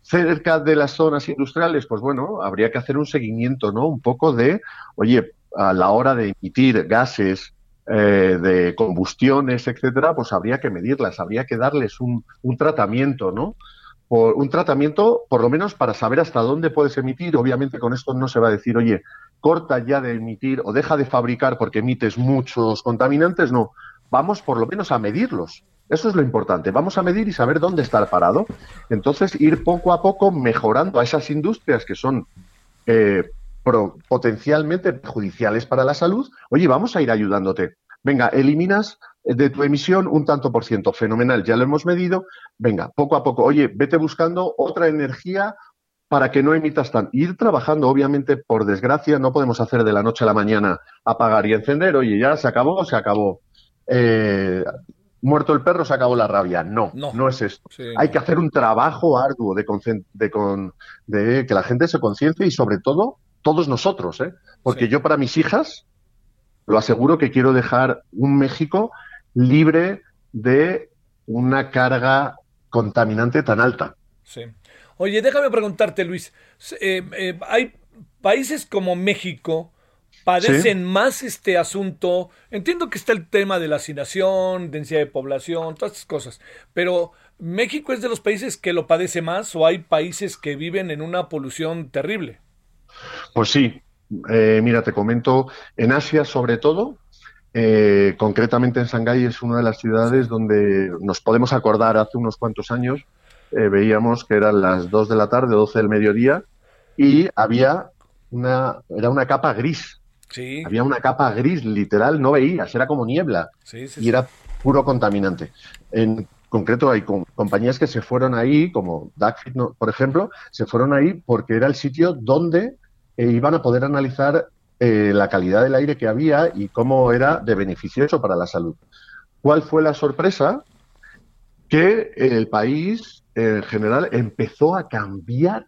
Cerca de las zonas industriales, pues bueno, habría que hacer un seguimiento, ¿no? Un poco de, oye, a la hora de emitir gases eh, de combustiones, etcétera, pues habría que medirlas, habría que darles un, un tratamiento, ¿no? Por, un tratamiento, por lo menos para saber hasta dónde puedes emitir. Obviamente con esto no se va a decir, oye, corta ya de emitir o deja de fabricar porque emites muchos contaminantes. No, vamos por lo menos a medirlos. Eso es lo importante. Vamos a medir y saber dónde está parado. Entonces, ir poco a poco mejorando a esas industrias que son eh, pro- potencialmente perjudiciales para la salud. Oye, vamos a ir ayudándote. Venga, eliminas de tu emisión un tanto por ciento. Fenomenal, ya lo hemos medido. Venga, poco a poco. Oye, vete buscando otra energía para que no emitas tan. Ir trabajando, obviamente, por desgracia, no podemos hacer de la noche a la mañana apagar y encender. Oye, ya se acabó, se acabó. Eh, muerto el perro, se acabó la rabia. No, no, es esto. Sí, Hay no. que hacer un trabajo arduo de, de, con- de que la gente se conciencie y, sobre todo, todos nosotros. ¿eh? Porque yo, para mis hijas, lo aseguro que quiero dejar un México libre de una carga contaminante tan alta. Sí. Oye, déjame preguntarte, Luis. eh, eh, hay países como México padecen más este asunto. Entiendo que está el tema de la hacinación, densidad de población, todas estas cosas. Pero México es de los países que lo padece más o hay países que viven en una polución terrible. Pues sí, eh, mira, te comento, en Asia sobre todo, eh, concretamente en Shanghái es una de las ciudades donde nos podemos acordar hace unos cuantos años, eh, veíamos que eran las 2 de la tarde, 12 del mediodía, y había una, era una capa gris, Sí. había una capa gris literal, no veías, era como niebla Sí, sí, y era puro contaminante. En concreto hay com- compañías que se fueron ahí, como Duckfit, ¿no? por ejemplo, se fueron ahí porque era el sitio donde eh, iban a poder analizar eh, la calidad del aire que había y cómo era de beneficioso para la salud. ¿Cuál fue la sorpresa? Que el país en general empezó a cambiar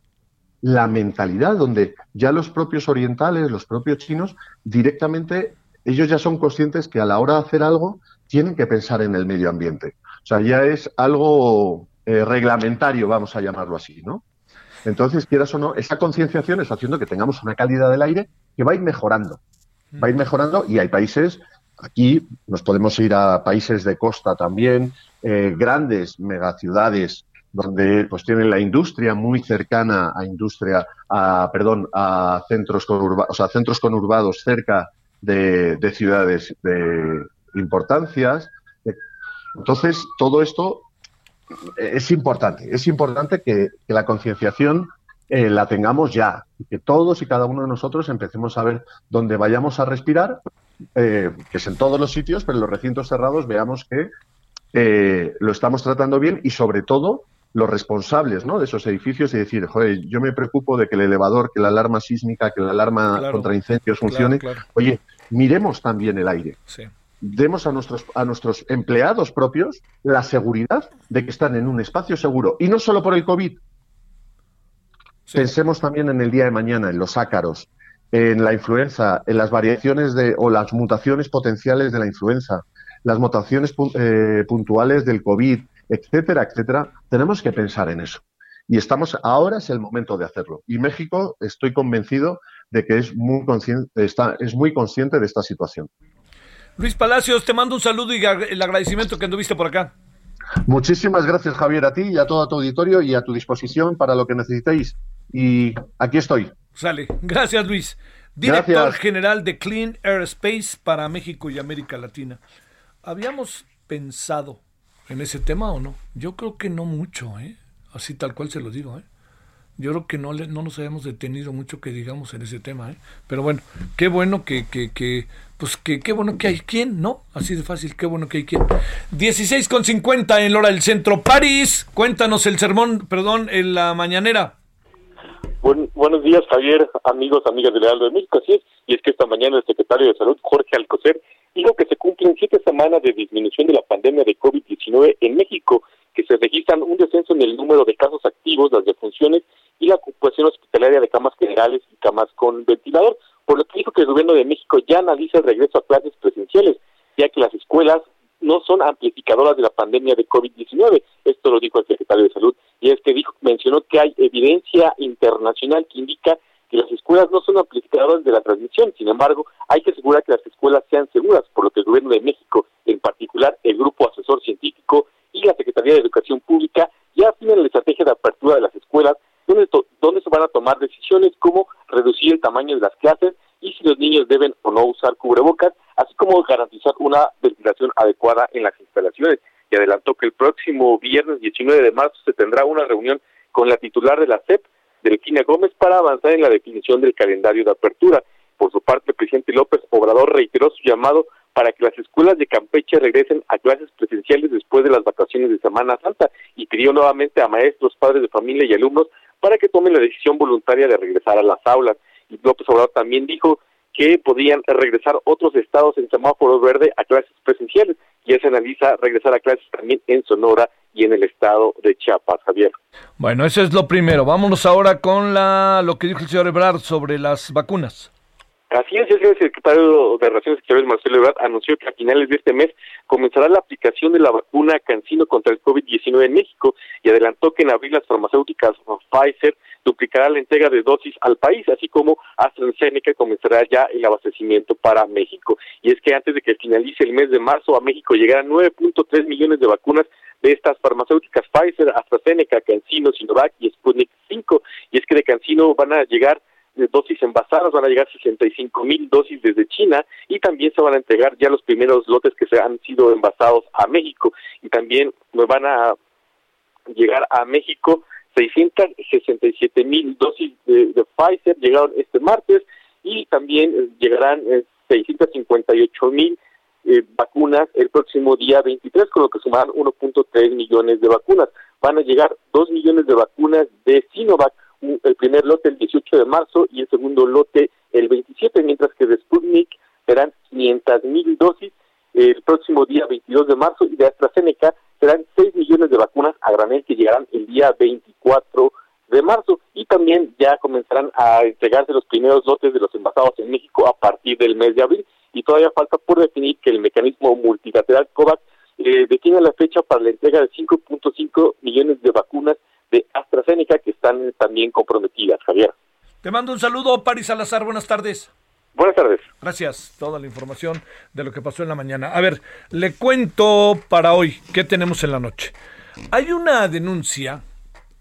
la mentalidad, donde ya los propios orientales, los propios chinos, directamente ellos ya son conscientes que a la hora de hacer algo tienen que pensar en el medio ambiente. O sea, ya es algo eh, reglamentario, vamos a llamarlo así, ¿no? Entonces, quieras o no, esa concienciación está haciendo que tengamos una calidad del aire que va a ir mejorando. Va a ir mejorando y hay países, aquí nos podemos ir a países de costa también, eh, grandes megaciudades donde pues tienen la industria muy cercana a industria, a, perdón, a centros conurbados, o sea, centros conurbados cerca de, de ciudades de importancias. Entonces, todo esto es importante. Es importante que, que la concienciación eh, la tengamos ya, que todos y cada uno de nosotros empecemos a ver dónde vayamos a respirar, eh, que es en todos los sitios, pero en los recintos cerrados veamos que eh, lo estamos tratando bien y sobre todo los responsables ¿no? de esos edificios y decir, joder, yo me preocupo de que el elevador, que la alarma sísmica, que la alarma Claro. contra incendios Claro, funcione. claro. Oye, miremos también el aire Sí. Demos a nuestros, a nuestros empleados propios la seguridad de que están en un espacio seguro. Y no solo por el COVID. Sí. Pensemos también en el día de mañana, en los ácaros, en la influenza, en las variaciones de, o las mutaciones potenciales de la influenza, las mutaciones eh, puntuales del COVID, etcétera, etcétera. Tenemos que pensar en eso. Y estamos, ahora es el momento de hacerlo. Y México, estoy convencido de que es muy consciente, está, es muy consciente de esta situación. Luis Palacios, te mando un saludo y el agradecimiento que anduviste por acá. Muchísimas gracias, Javier, a ti y a todo tu auditorio y a tu disposición para lo que necesitéis. Y aquí estoy. Sale. Gracias, Luis. Director Gracias. general de Clean Air Space para México y América Latina. ¿Habíamos pensado en ese tema o no? Yo creo que no mucho, ¿eh? Así tal cual se lo digo, ¿eh? Yo creo que no, le- no nos habíamos detenido mucho que digamos en ese tema, ¿eh? Pero bueno, qué bueno que, que, que pues que qué bueno que hay quien, ¿no? Así de fácil, qué bueno que hay quien. 16 con 50 en la hora del centro. París, cuéntanos el sermón, perdón, en la mañanera. Buen- buenos días, Javier, amigos, amigas del Heraldo de México. Así es, y es que esta mañana el secretario de Salud, Jorge Alcocer, dijo que se cumplen siete semanas de disminución de la pandemia de COVID-19 en México, que se registran un descenso en el número de casos activos, las defunciones y la ocupación hospitalaria de camas generales y camas con ventilador, por lo que dijo que el gobierno de México ya analiza el regreso a clases presenciales, ya que las escuelas no son amplificadoras de la pandemia de COVID-19. Esto lo dijo el secretario de Salud. Y es que dijo, mencionó que hay evidencia internacional que indica que las escuelas no son amplificadoras de la transmisión. Sin embargo, hay que asegurar que las escuelas sean seguras, por lo que el gobierno de México, en particular el Grupo Asesor Científico y la Secretaría de Educación Pública, ya afinen la estrategia de apertura de las escuelas, donde, se van a tomar decisiones como reducir el tamaño de las clases y si los niños deben o no usar cubrebocas, así como garantizar una ventilación adecuada en las instalaciones. Y adelantó que el próximo viernes 19 de marzo se tendrá una reunión con la titular de la SEP, Delfina Gómez, para avanzar en la definición del calendario de apertura. Por su parte, el presidente López Obrador reiteró su llamado para que las escuelas de Campeche regresen a clases presenciales después de las vacaciones de Semana Santa y pidió nuevamente a maestros, padres de familia y alumnos para que tomen la decisión voluntaria de regresar a las aulas. Y López Obrador también dijo que podían regresar otros estados en semáforo verde a clases presenciales. Ya se analiza regresar a clases también en Sonora y en el estado de Chiapas, Javier. Bueno, eso es lo primero. Vámonos ahora con la, lo que dijo el señor Ebrard sobre las vacunas. Así es, que el secretario de Relaciones Exteriores, Marcelo Ebrard, anunció que a finales de este mes comenzará la aplicación de la vacuna Cancino contra el COVID-19 en México y adelantó que en abril las farmacéuticas Pfizer duplicará la entrega de dosis al país, así como AstraZeneca comenzará ya el abastecimiento para México. Y es que antes de que finalice el mes de marzo a México llegarán 9.3 millones de vacunas de estas farmacéuticas Pfizer, AstraZeneca, Cancino, Sinovac y Sputnik 5. Y es que de Cancino van a llegar de dosis envasadas, van a llegar 65 mil dosis desde China y también se van a entregar ya los primeros lotes que se han sido envasados a México y también nos van a llegar a México 667 mil dosis de, Pfizer llegaron este martes y también eh, llegarán eh, 658 mil eh, vacunas el próximo día 23, con lo que sumarán 1.3 millones de vacunas. Van a llegar 2 millones de vacunas de Sinovac, el primer lote el 18 de marzo y el segundo lote el 27, mientras que de Sputnik serán 500 mil dosis el próximo día 22 de marzo y de AstraZeneca serán 6 millones de vacunas a granel que llegarán el día 24 de marzo. Y también ya comenzarán a entregarse los primeros lotes de los envasados en México a partir del mes de abril. Y todavía falta por definir que el mecanismo multilateral COVAX eh, define la fecha para la entrega de 5.5 millones de vacunas de AstraZeneca que están también comprometidas, Javier. Te mando un saludo, Paris Salazar. Buenas tardes. Buenas tardes. Gracias. Toda la información de lo que pasó en la mañana. A ver, le cuento para hoy qué tenemos en la noche. Hay una denuncia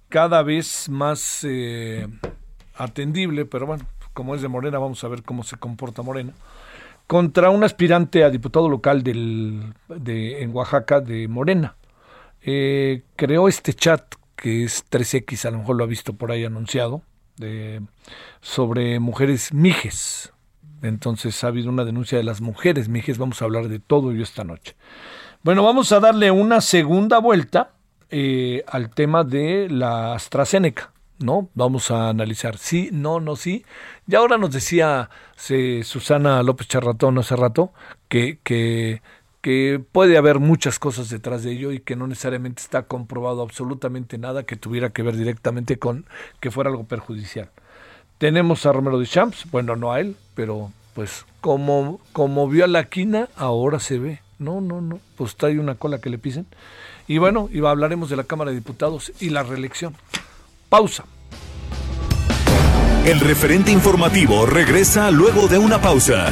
cada vez más eh, atendible, pero bueno, como es de Morena, vamos a ver cómo se comporta Morena, contra un aspirante a diputado local del, de, en Oaxaca de Morena. Eh, creó este chat que es 3X, a lo mejor lo ha visto por ahí anunciado, de, sobre mujeres mijes. Entonces ha habido una denuncia de las mujeres mijes, vamos a hablar de todo ello esta noche. Bueno, vamos a darle una segunda vuelta eh, al tema de la AstraZeneca. ¿no? Vamos a analizar sí, no, no, sí. Y ahora nos decía Susana López Charratón hace rato que, que, que puede haber muchas cosas detrás de ello y que no necesariamente está comprobado absolutamente nada que tuviera que ver directamente con que fuera algo perjudicial. Tenemos a Romero de Champs, bueno, no a él, pero pues como, como vio a la quina, ahora se ve. No, no, no, pues trae una cola que le pisen. Y bueno, y hablaremos de la Cámara de Diputados y la reelección. Pausa. El referente informativo regresa luego de una pausa.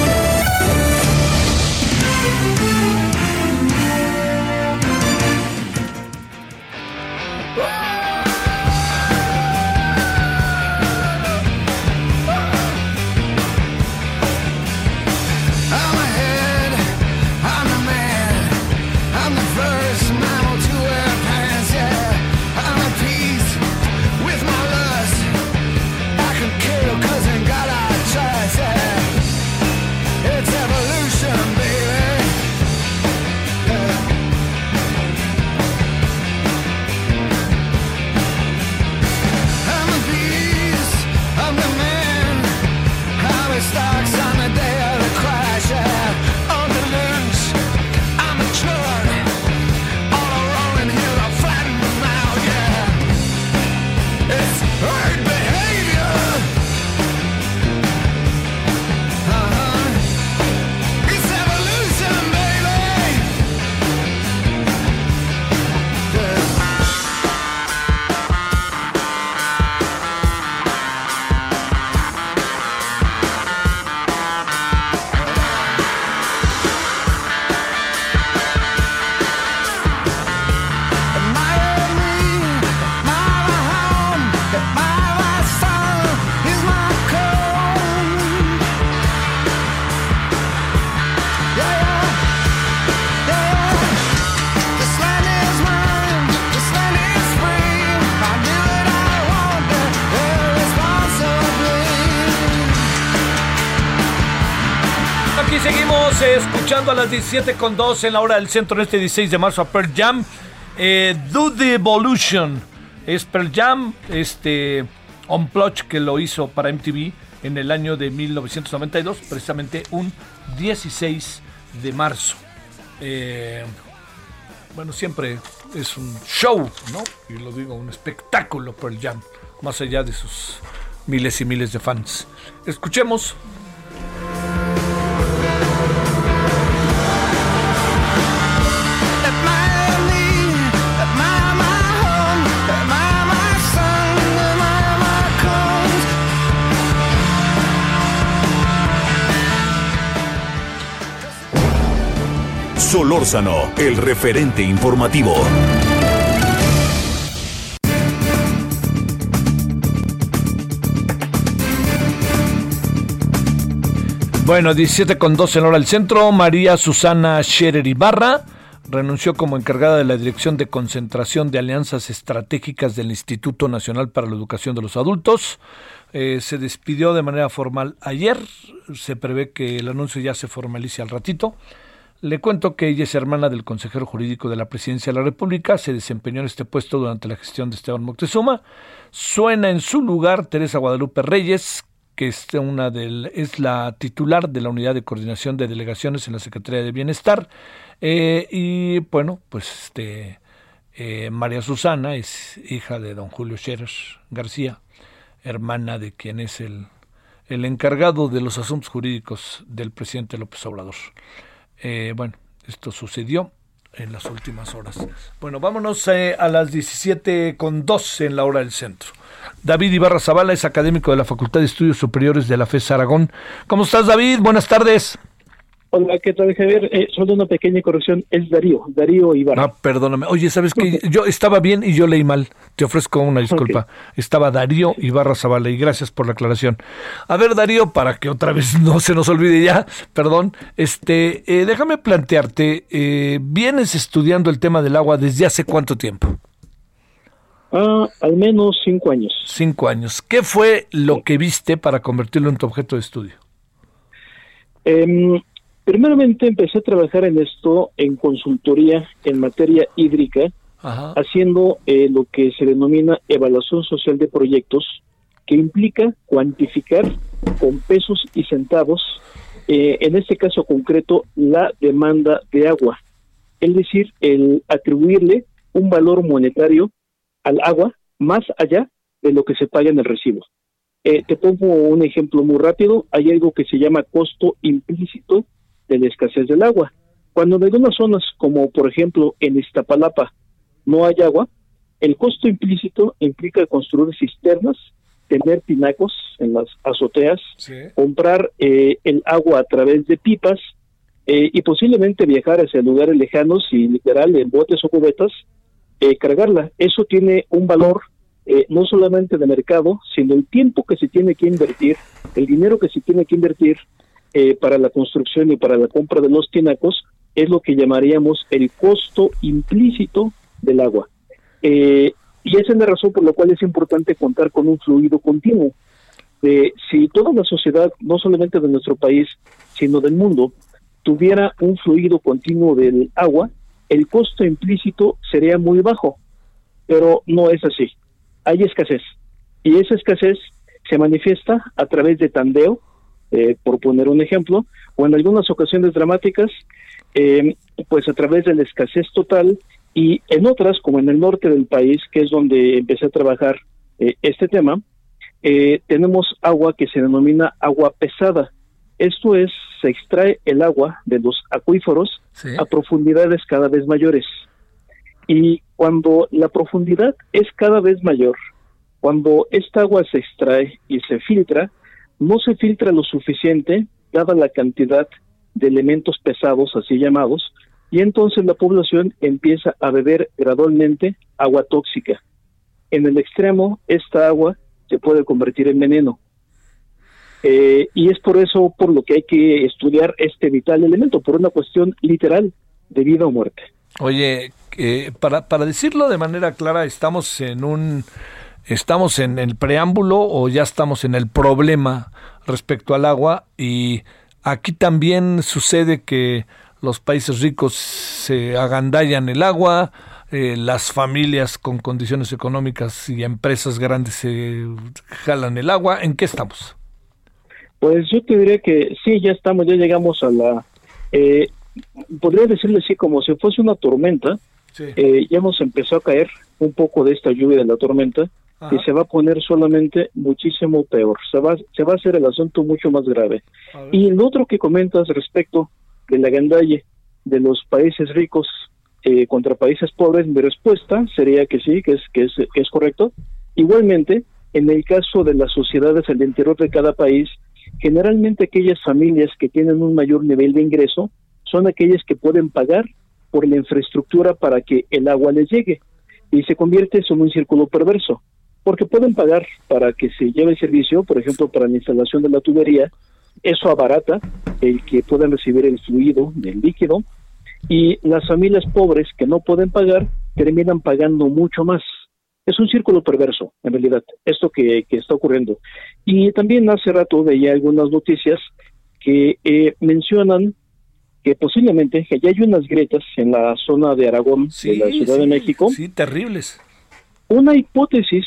A las 17 con 2 en la hora del centro en este 16 de marzo a Pearl Jam. Eh, Do the Evolution es Pearl Jam, este Unplugged que lo hizo para MTV en el año de 1992, precisamente un 16 de marzo. Eh, bueno, siempre es un show, ¿no? Y lo digo, un espectáculo Pearl Jam, más allá de sus miles y miles de fans. Escuchemos. Solórzano, el referente informativo. Bueno, 17 con 12 en hora del centro. María Susana Scherer Ibarra renunció como encargada de la Dirección de Concentración de Alianzas Estratégicas del Instituto Nacional para la Educación de los Adultos. Eh, se despidió de manera formal ayer. Se prevé que el anuncio ya se formalice al ratito. Le cuento que ella es hermana del consejero jurídico de la Presidencia de la República, se desempeñó en este puesto durante la gestión de Esteban Moctezuma. Suena en su lugar Teresa Guadalupe Reyes, que es, una es la titular de la Unidad de Coordinación de Delegaciones en la Secretaría de Bienestar. Eh, y bueno, pues este, eh, María Susana es hija de don Julio Scherer García, hermana de quien es el encargado de los asuntos jurídicos del presidente López Obrador. Eh, bueno, esto sucedió en las últimas horas. Bueno, vámonos eh, a las 17 con 12 en la hora del centro. David Ibarra Zavala es académico de la Facultad de Estudios Superiores de la FES Aragón. ¿Cómo estás, David? Buenas tardes. Hola, ¿qué tal, Javier? Eh, solo una pequeña corrección, es Darío, Darío Ibarra. Ah, perdóname. Oye, ¿sabes qué? (laughs) Yo estaba bien y yo leí mal. Te ofrezco una disculpa. Estaba Darío Ibarra Zavala y gracias por la aclaración. A ver, Darío, para que otra vez (laughs) no se nos olvide ya, perdón, este, eh, déjame plantearte, eh, vienes estudiando el tema del agua desde hace cuánto tiempo? Ah, al menos cinco años. Cinco años. ¿Qué fue lo que viste para convertirlo en tu objeto de estudio? Em, primeramente empecé a trabajar en esto en consultoría en materia hídrica, haciendo eh, lo que se denomina evaluación social de proyectos, que implica cuantificar con pesos y centavos, eh, en este caso concreto, la demanda de agua. Es decir, el atribuirle un valor monetario al agua más allá de lo que se paga en el recibo. Eh, te pongo un ejemplo muy rápido. Hay algo que se llama costo implícito de la escasez del agua. Cuando en algunas zonas, como por ejemplo en Iztapalapa, no hay agua, el costo implícito implica construir cisternas, tener pinacos en las azoteas, comprar eh, el agua a través de pipas eh, y posiblemente viajar hacia lugares lejanos y literal en botes o cubetas, cargarla. Eso tiene un valor eh, no solamente de mercado, sino el tiempo que se tiene que invertir, el dinero que se tiene que invertir eh, para la construcción y para la compra de los tinacos, es lo que llamaríamos el costo implícito del agua. Eh, y esa es la razón por la cual es importante contar con un fluido continuo. si toda la sociedad, no solamente de nuestro país, sino del mundo, tuviera un fluido continuo del agua, el costo implícito sería muy bajo, pero no es así hay escasez. Y esa escasez se manifiesta a través de tandeo, eh, por poner un ejemplo, o en algunas ocasiones dramáticas, eh, pues a través de la escasez total y en otras, como en el norte del país, que es donde empecé a trabajar eh, este tema, tenemos agua que se denomina agua pesada. Esto es, se extrae el agua de los acuíferos a profundidades cada vez mayores. Y cuando la profundidad es cada vez mayor, cuando esta agua se extrae y se filtra, no se filtra lo suficiente dada la cantidad de elementos pesados, así llamados, y entonces la población empieza a beber gradualmente agua tóxica. En el extremo, esta agua se puede convertir en veneno. Eh, y es por eso por lo que hay que estudiar este vital elemento, por una cuestión literal de vida o muerte. Oye, eh, para, para decirlo de manera clara, estamos en un estamos en el preámbulo o ya estamos en el problema respecto al agua y aquí también sucede que los países ricos se agandallan el agua, eh, las familias con condiciones económicas y empresas grandes se jalan el agua. ¿En qué estamos? Pues yo te diría que sí, ya estamos, ya llegamos a la... Eh, podría decirle así como si fuese una tormenta, eh, ya hemos empezado a caer un poco de esta lluvia de la tormenta y se va a poner solamente muchísimo peor, se va, se va a hacer el asunto mucho más grave. Y lo otro que comentas respecto de la gandalle de los países ricos eh, contra países pobres, mi respuesta sería que sí, que es, que es, que es correcto. Igualmente, en el caso de las sociedades al interior de cada país, generalmente aquellas familias que tienen un mayor nivel de ingreso son aquellas que pueden pagar por la infraestructura para que el agua les llegue y se convierte eso en un círculo perverso, porque pueden pagar para que se lleve el servicio, por ejemplo, para la instalación de la tubería, eso abarata el que puedan recibir el fluido del líquido y las familias pobres que no pueden pagar terminan pagando mucho más. Es un círculo perverso, en realidad, esto que, que está ocurriendo. Y también hace rato veía algunas noticias que eh, mencionan que posiblemente que ya hay unas grietas en la zona de Aragón, de la Ciudad de México. Sí, terribles. Una hipótesis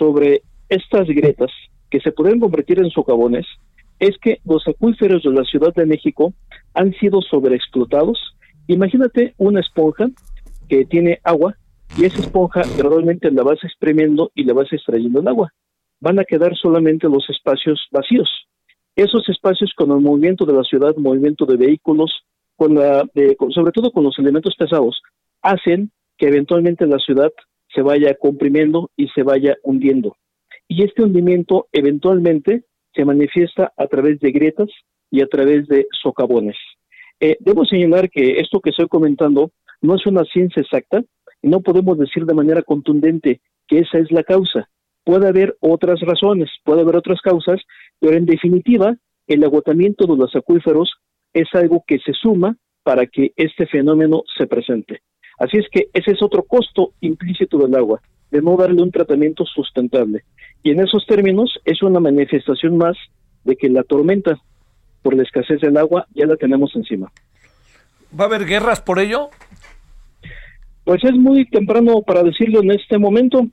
sobre estas grietas que se pueden convertir en socavones es que los acuíferos de la Ciudad de México han sido sobreexplotados. Imagínate una esponja que tiene agua y esa esponja gradualmente la vas exprimiendo y la vas extrayendo el agua. Van a quedar solamente los espacios vacíos. Esos espacios con el movimiento de la ciudad, movimiento de vehículos, con la, sobre todo con los elementos pesados, hacen que eventualmente la ciudad se vaya comprimiendo y se vaya hundiendo. Y este hundimiento eventualmente se manifiesta a través de grietas y a través de socavones. Eh, debo señalar que esto que estoy comentando no es una ciencia exacta y no podemos decir de manera contundente que esa es la causa. Puede haber otras razones, puede haber otras causas, pero en definitiva, el agotamiento de los acuíferos es algo que se suma para que este fenómeno se presente. Así es que ese es otro costo implícito del agua, de no darle un tratamiento sustentable. Y en esos términos es una manifestación más de que la tormenta por la escasez del agua ya la tenemos encima. ¿Va a haber guerras por ello? Pues es muy temprano para decirlo en este momento,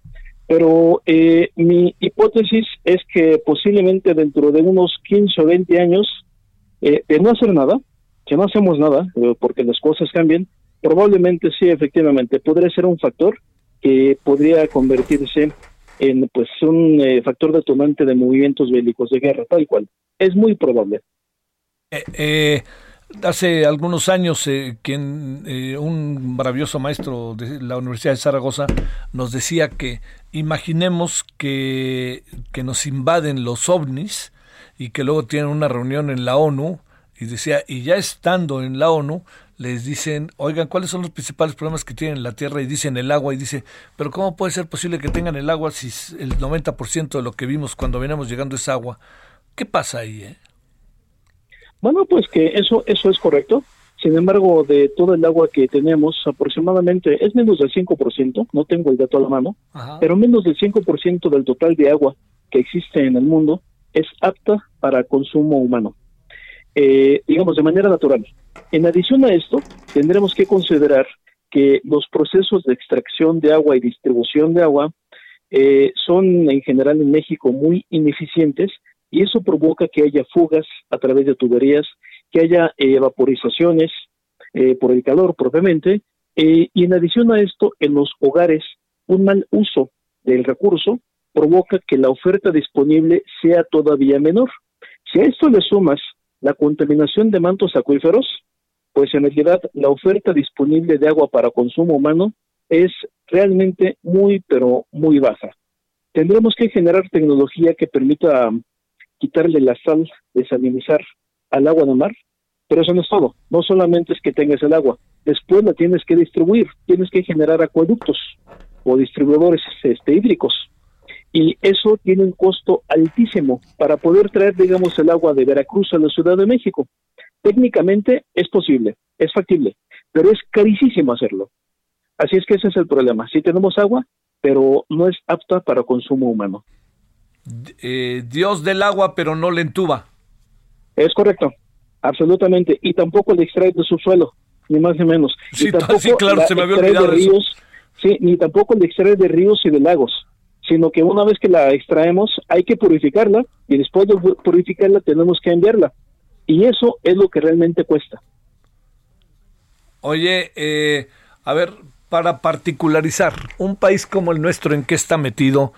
pero eh, mi hipótesis es que posiblemente dentro de unos 15 o 20 años, eh, de no hacer nada, que no hacemos nada, eh, porque las cosas cambian, probablemente sí, efectivamente, podría ser un factor que podría convertirse en pues un eh, factor detonante de movimientos bélicos de guerra, tal cual. Es muy probable. Eh, eh, hace algunos años, quien, un maravilloso maestro de la Universidad de Zaragoza nos decía que imaginemos que, que nos invaden los ovnis y que luego tienen una reunión en la ONU y decía, y ya estando en la ONU, les dicen, oigan, ¿cuáles son los principales problemas que tienen la Tierra? Y dicen el agua, y dice, pero ¿cómo puede ser posible que tengan el agua si el 90% de lo que vimos cuando veníamos llegando es agua? ¿Qué pasa ahí? Eh? Bueno, pues que eso, eso es correcto. Sin embargo, de todo el agua que tenemos, aproximadamente es menos del 5%, no tengo el dato a la mano, pero menos del 5% del total de agua que existe en el mundo es apta para consumo humano. Eh, digamos, de manera natural. En adición a esto, tendremos que considerar que los procesos de extracción de agua y distribución de agua eh, son en general en México muy ineficientes y eso provoca que haya fugas a través de tuberías, que haya eh, vaporizaciones por el calor propiamente, y en adición a esto, en los hogares, un mal uso del recurso provoca que la oferta disponible sea todavía menor. Si a esto le sumas la contaminación de mantos acuíferos, pues en realidad la oferta disponible de agua para consumo humano es realmente muy, pero muy baja. Tendremos que generar tecnología que permita quitarle la sal, desalinizar al agua de mar, pero eso no es todo. No solamente es que tengas el agua, después la tienes que distribuir, tienes que generar acueductos o distribuidores este, hídricos y eso tiene un costo altísimo para poder traer, digamos, el agua de Veracruz a la Ciudad de México. Técnicamente es posible, es factible, pero es carísimo hacerlo. Así es que ese es el problema. Sí tenemos agua, pero no es apta para consumo humano. Eh, Dios del agua, pero no le entuba. Es correcto, absolutamente. Y tampoco le extrae de su suelo, ni más ni menos. Sí, (laughs) claro, se me había olvidado de ríos, Sí, ni tampoco le extrae de ríos y de lagos sino que una vez que la extraemos hay que purificarla y después de purificarla tenemos que enviarla. Y eso es lo que realmente cuesta. Oye, eh, a ver, para particularizar, un país como el nuestro, ¿en qué está metido?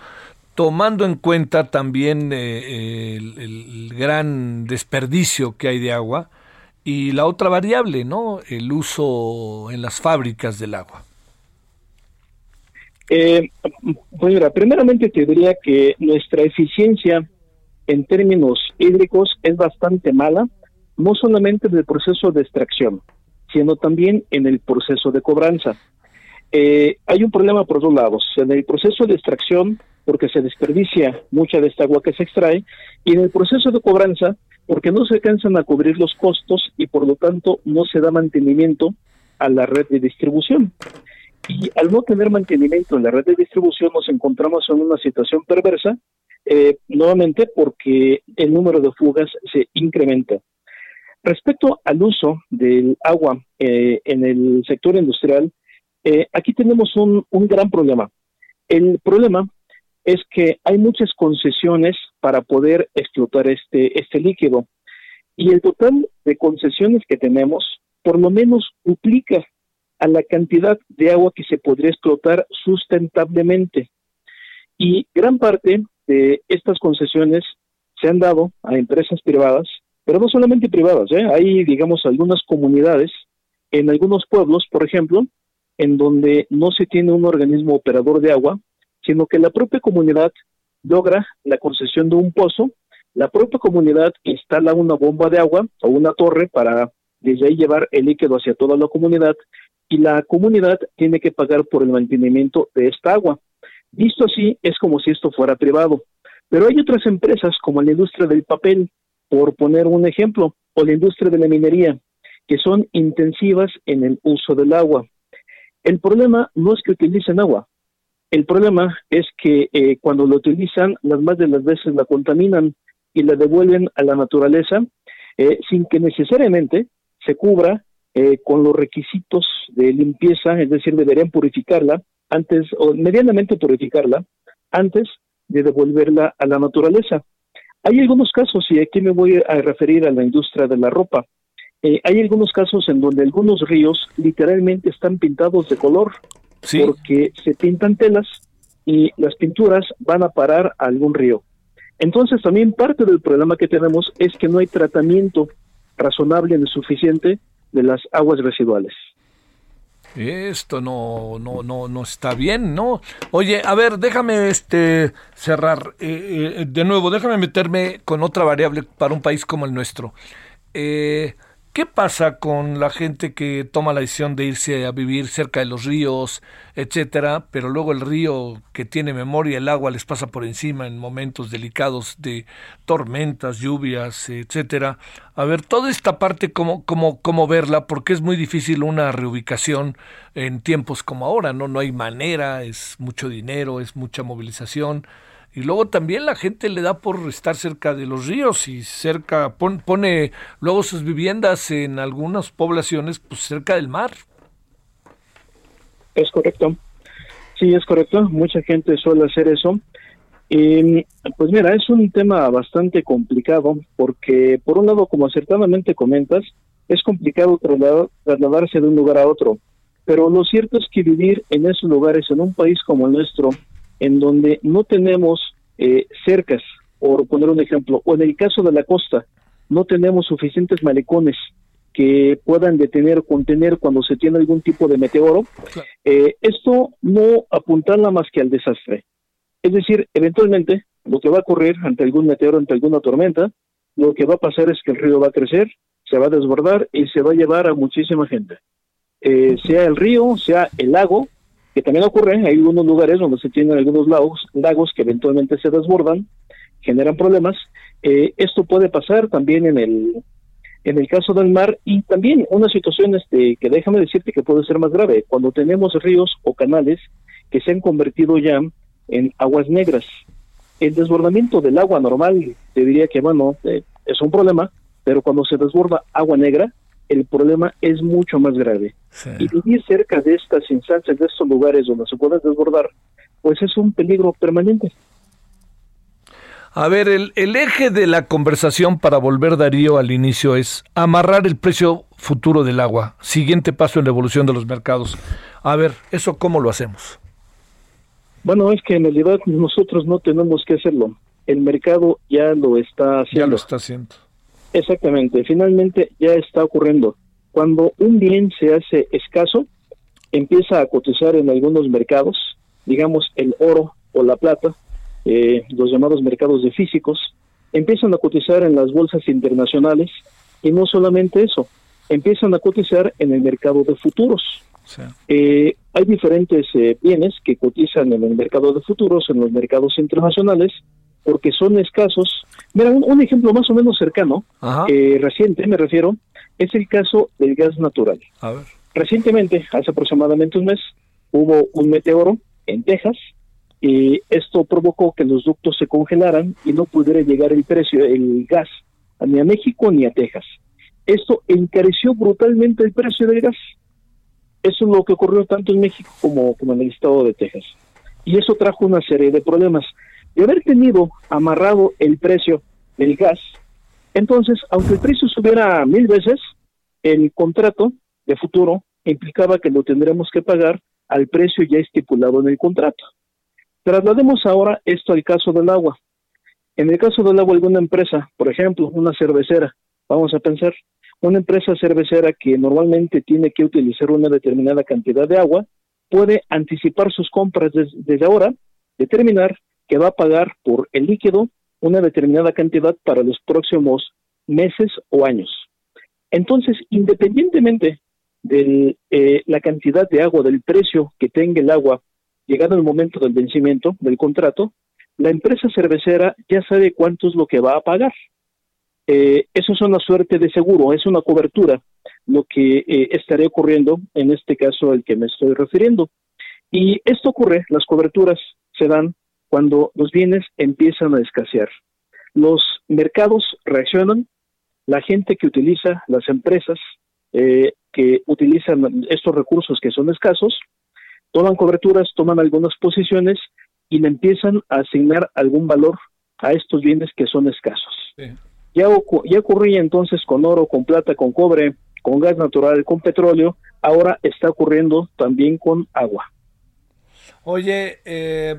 Tomando en cuenta también eh, el, el, gran desperdicio que hay de agua y la otra variable, ¿no? El uso en las fábricas del agua. Eh, pues primeramente te diría que nuestra eficiencia en términos hídricos es bastante mala, no solamente en el proceso de extracción, sino también en el proceso de cobranza. Eh, hay un problema por dos lados, en el proceso de extracción, porque se desperdicia mucha de esta agua que se extrae, y en el proceso de cobranza, porque no se alcanzan a cubrir los costos y por lo tanto no se da mantenimiento a la red de distribución. Y al no tener mantenimiento en la red de distribución nos encontramos en una situación perversa, eh, nuevamente porque el número de fugas se incrementa. Respecto al uso del agua eh, en el sector industrial, eh, aquí tenemos un, un gran problema. El problema es que hay muchas concesiones para poder explotar este, este líquido y el total de concesiones que tenemos por lo menos duplica a la cantidad de agua que se podría explotar sustentablemente. Y gran parte de estas concesiones se han dado a empresas privadas, pero no solamente privadas, ¿eh? hay, digamos, algunas comunidades en algunos pueblos, por ejemplo, en donde no se tiene un organismo operador de agua, sino que la propia comunidad logra la concesión de un pozo, la propia comunidad instala una bomba de agua o una torre para desde ahí llevar el líquido hacia toda la comunidad y la comunidad tiene que pagar por el mantenimiento de esta agua. Visto así, es como si esto fuera privado. Pero hay otras empresas como la industria del papel, por poner un ejemplo, o la industria de la minería, que son intensivas en el uso del agua. El problema no es que utilicen agua, el problema es que eh, cuando lo utilizan, las más de las veces la contaminan y la devuelven a la naturaleza eh, sin que necesariamente se cubra eh, con los requisitos de limpieza, es decir, deberían purificarla antes, o medianamente purificarla, antes de devolverla a la naturaleza. Hay algunos casos, y aquí me voy a referir a la industria de la ropa, hay algunos casos en donde algunos ríos literalmente están pintados de color porque se pintan telas y las pinturas van a parar a algún río. Entonces también parte del problema que tenemos es que no hay tratamiento razonable ni suficiente de las aguas residuales. Esto no, no, no, no está bien, ¿no? Oye, a ver, déjame este cerrar eh, eh, de nuevo, déjame meterme con otra variable para un país como el nuestro. Eh, ¿Qué pasa con la gente que toma la decisión de irse a vivir cerca de los ríos, etcétera, pero luego el río que tiene memoria, el agua les pasa por encima en momentos delicados de tormentas, lluvias, etcétera? A ver, toda esta parte, ¿cómo, cómo, cómo verla? Porque es muy difícil una reubicación en tiempos como ahora, ¿no? No hay manera, es mucho dinero, es mucha movilización. Y luego también la gente le da por estar cerca de los ríos y cerca, pone luego sus viviendas en algunas poblaciones pues cerca del mar. Es correcto. Sí, es correcto. Mucha gente suele hacer eso. Y, pues mira, es un tema bastante complicado porque, por un lado, como acertadamente comentas, es complicado trasladarse de un lugar a otro. Pero lo cierto es que vivir en esos lugares, en un país como el nuestro, en donde no tenemos eh, cercas, por poner un ejemplo, o en el caso de la costa, no tenemos suficientes malecones que puedan detener o contener cuando se tiene algún tipo de meteoro, eh, esto no apuntarla más que al desastre. Es decir, eventualmente lo que va a ocurrir ante algún meteoro, ante alguna tormenta, lo que va a pasar es que el río va a crecer, se va a desbordar y se va a llevar a muchísima gente. Eh, sea el río, sea el lago, que también ocurre, hay algunos lugares donde se tienen algunos lagos, lagos que eventualmente se desbordan, generan problemas. Eh, esto puede pasar también en el, en el caso del mar y también una situación este, que déjame decirte que puede ser más grave, cuando tenemos ríos o canales que se han convertido ya en aguas negras. El desbordamiento del agua normal, te diría que, bueno, eh, es un problema, pero cuando se desborda agua negra, el problema es mucho más grave. Y vivir cerca de estas instancias, de estos lugares donde se puede desbordar, pues es un peligro permanente. A ver, el, el, eje de la conversación para volver Darío al inicio es amarrar el precio futuro del agua. Siguiente paso en la evolución de los mercados. A ver, ¿eso cómo lo hacemos? Bueno, es que en realidad nosotros no tenemos que hacerlo. El mercado ya lo está haciendo. Ya lo está haciendo. Exactamente, finalmente ya está ocurriendo. Cuando un bien se hace escaso, empieza a cotizar en algunos mercados, digamos el oro o la plata, eh, los llamados mercados de físicos, empiezan a cotizar en las bolsas internacionales y no solamente eso, empiezan a cotizar en el mercado de futuros. Eh, hay diferentes eh, bienes que cotizan en el mercado de futuros, en los mercados internacionales, porque son escasos. Mira, un, ejemplo más o menos cercano, eh, reciente me refiero, es el caso del gas natural. Recientemente, hace aproximadamente un mes, hubo un meteoro en Texas y esto provocó que los ductos se congelaran y no pudiera llegar el precio, el gas, ni a México ni a Texas. Esto encareció brutalmente el precio del gas. Eso es lo que ocurrió tanto en México como, como en el estado de Texas. Y eso trajo una serie de problemas de haber tenido amarrado el precio del gas, entonces, aunque el precio subiera mil veces, el contrato de futuro implicaba que lo tendremos que pagar al precio ya estipulado en el contrato. Traslademos ahora esto al caso del agua. En el caso del agua, alguna empresa, por ejemplo, una cervecera, vamos a pensar, una empresa cervecera que normalmente tiene que utilizar una determinada cantidad de agua, puede anticipar sus compras desde ahora, determinar que va a pagar por el líquido una determinada cantidad para los próximos meses o años. Entonces, independientemente de eh, la cantidad de agua, del precio que tenga el agua, llegado el momento del vencimiento del contrato, la empresa cervecera ya sabe cuánto es lo que va a pagar. Eh, eso es una suerte de seguro, es una cobertura, lo que eh, estaría ocurriendo en este caso al que me estoy refiriendo. Y esto ocurre, las coberturas se dan cuando los bienes empiezan a escasear. Los mercados reaccionan, la gente que utiliza, las empresas eh, que utilizan estos recursos que son escasos, toman coberturas, toman algunas posiciones y le empiezan a asignar algún valor a estos bienes que son escasos. Ya, ya ocurría entonces con oro, con plata, con cobre, con gas natural, con petróleo, ahora está ocurriendo también con agua. Oye, eh,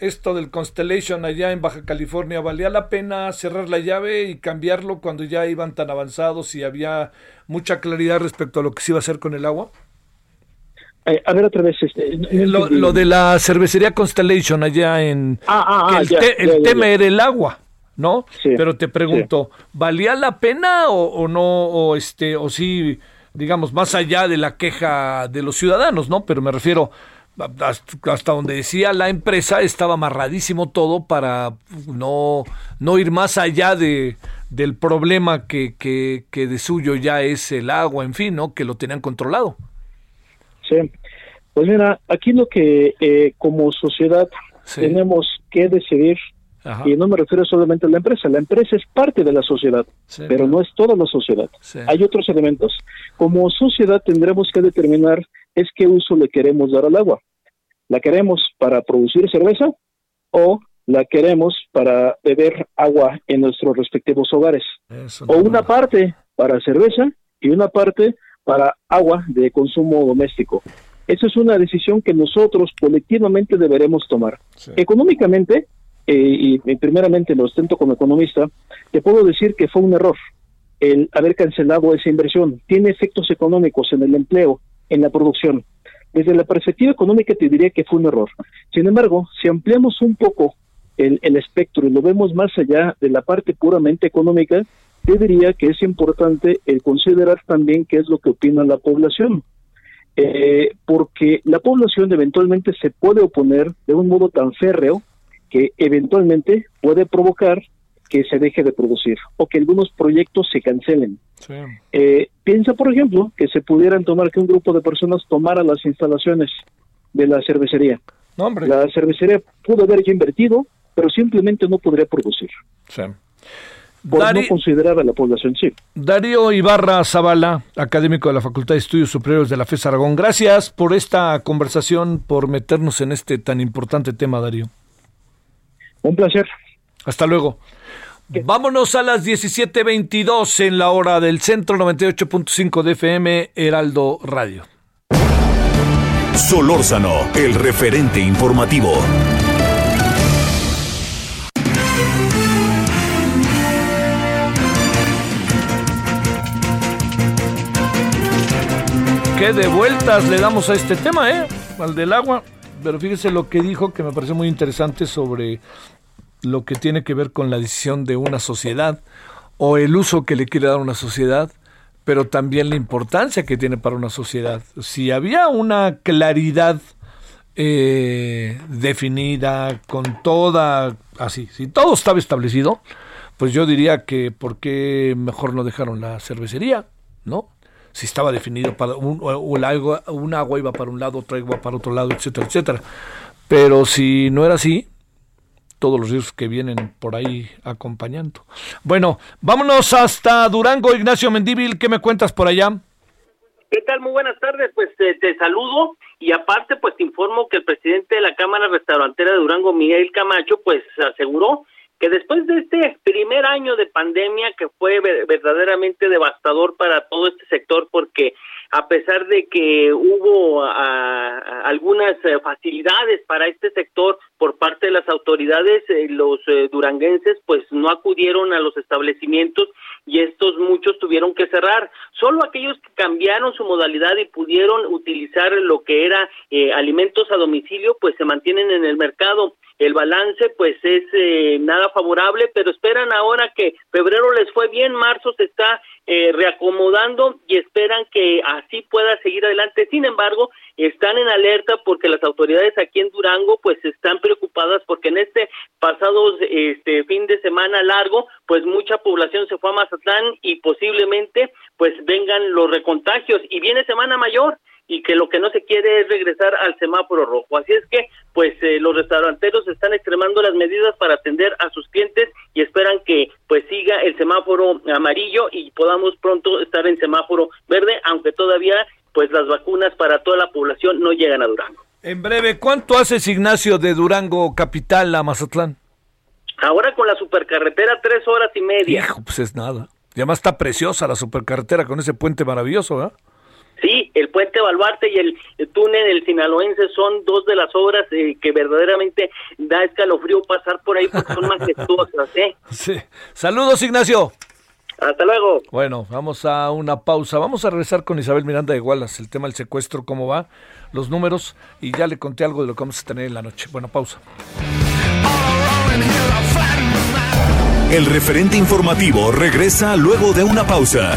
esto del Constellation allá en Baja California, ¿valía la pena cerrar la llave y cambiarlo cuando ya iban tan avanzados y había mucha claridad respecto a lo que se iba a hacer con el agua? Eh, a ver otra vez. Este, lo, de la cervecería Constellation allá en... Ah, ah, ah el, tema era el agua, ¿no? Pero te pregunto, ¿valía la pena o, no? O, este, o sí, digamos, más allá de la queja de los ciudadanos, ¿no? Pero me refiero hasta donde decía la empresa estaba amarradísimo todo para no, no ir más allá de, del problema que, que, que, de suyo ya es el agua, en fin, ¿no? Que lo tenían controlado. Sí, pues mira, aquí lo que eh, como sociedad tenemos que decidir, y no me refiero solamente a la empresa, la empresa es parte de la sociedad, pero no es toda la sociedad. Hay otros elementos. Como sociedad tendremos que determinar es qué uso le queremos dar al agua. ¿La queremos para producir cerveza o la queremos para beber agua en nuestros respectivos hogares? o una parte para cerveza y una parte para agua de consumo doméstico. Esa es una decisión que nosotros colectivamente deberemos tomar. Económicamente, eh, y primeramente lo ostento como economista, te puedo decir que fue un error el haber cancelado esa inversión. Tiene efectos económicos en el empleo, en la producción. Desde la perspectiva económica te diría que fue un error. Sin embargo, si ampliamos un poco el, espectro y lo vemos más allá de la parte puramente económica, te diría que es importante el considerar también qué es lo que opina la población. Eh, porque la población eventualmente se puede oponer de un modo tan férreo que eventualmente puede provocar que se deje de producir o que algunos proyectos se cancelen. Eh, piensa, por ejemplo, que se pudieran tomar, que un grupo de personas tomara las instalaciones de la cervecería. La cervecería pudo haber ya invertido, pero simplemente no podría producir. Sí. Por no considerar a la población, sí. Darío Ibarra Zavala, académico de la Facultad de Estudios Superiores de la FES Aragón. Gracias por esta conversación, por meternos en este tan importante tema, Darío. Un placer. Hasta luego. Vámonos a las 17:22 en la hora del centro 98.5 de FM Heraldo Radio. Solórzano, el referente informativo. Qué de vueltas le damos a este tema, ¿eh? Al del agua. Pero fíjese lo que dijo que me pareció muy interesante sobre lo que tiene que ver con la decisión de una sociedad o el uso que le quiere dar una sociedad, pero también la importancia que tiene para una sociedad. Si había una claridad eh, definida, con toda, así, si todo estaba establecido, pues yo diría que ¿por qué mejor no dejaron la cervecería? ¿No? Si estaba definido para un, un un agua iba para un lado, otra agua para otro lado, etcétera, etcétera. Pero si no era así, todos los ríos que vienen por ahí acompañando. Bueno, vámonos hasta Durango, Ignacio Mendíbil, ¿qué me cuentas por allá? ¿Qué tal? Muy buenas tardes, pues te, te, saludo y aparte pues te informo que el presidente de la Cámara Restaurantera de Durango, Miguel Camacho, pues aseguró que después de este primer año de pandemia que fue verdaderamente devastador para todo este sector porque a pesar de que hubo algunas eh, facilidades para este sector por parte de las autoridades, eh, los eh, duranguenses pues no acudieron a los establecimientos y estos muchos tuvieron que cerrar. Solo aquellos que cambiaron su modalidad y pudieron utilizar lo que era alimentos a domicilio pues se mantienen en el mercado el balance pues es eh, nada favorable, pero esperan ahora que febrero les fue bien, marzo se está eh, reacomodando y esperan que así pueda seguir adelante. Sin embargo, están en alerta porque las autoridades aquí en Durango pues están preocupadas porque en este pasado este fin de semana largo pues mucha población se fue a Mazatlán y posiblemente pues vengan los recontagios y viene semana mayor y que lo que no se quiere es regresar al semáforo rojo. Así es que, pues, eh, los restauranteros están extremando las medidas para atender a sus clientes y esperan que, pues, siga el semáforo amarillo y podamos pronto estar en semáforo verde, aunque todavía, pues, las vacunas para toda la población no llegan a Durango. En breve, ¿cuánto haces, Ignacio, de Durango capital a Mazatlán? Ahora con la supercarretera, tres horas y media. Hijo, pues es nada. Y además está preciosa la supercarretera con ese puente maravilloso, ¿verdad? Sí, el puente Baluarte y el, túnel del Sinaloense son dos de las obras eh, que verdaderamente da escalofrío pasar por ahí porque son majestuosas. ¿eh? (laughs) Sí. Saludos, Ignacio. Hasta luego. Bueno, vamos a una pausa. Vamos a regresar con Isabel Miranda de Gualas, el tema del secuestro, cómo va, los números, y ya le conté algo de lo que vamos a tener en la noche. Bueno, pausa. El referente informativo regresa luego de una pausa.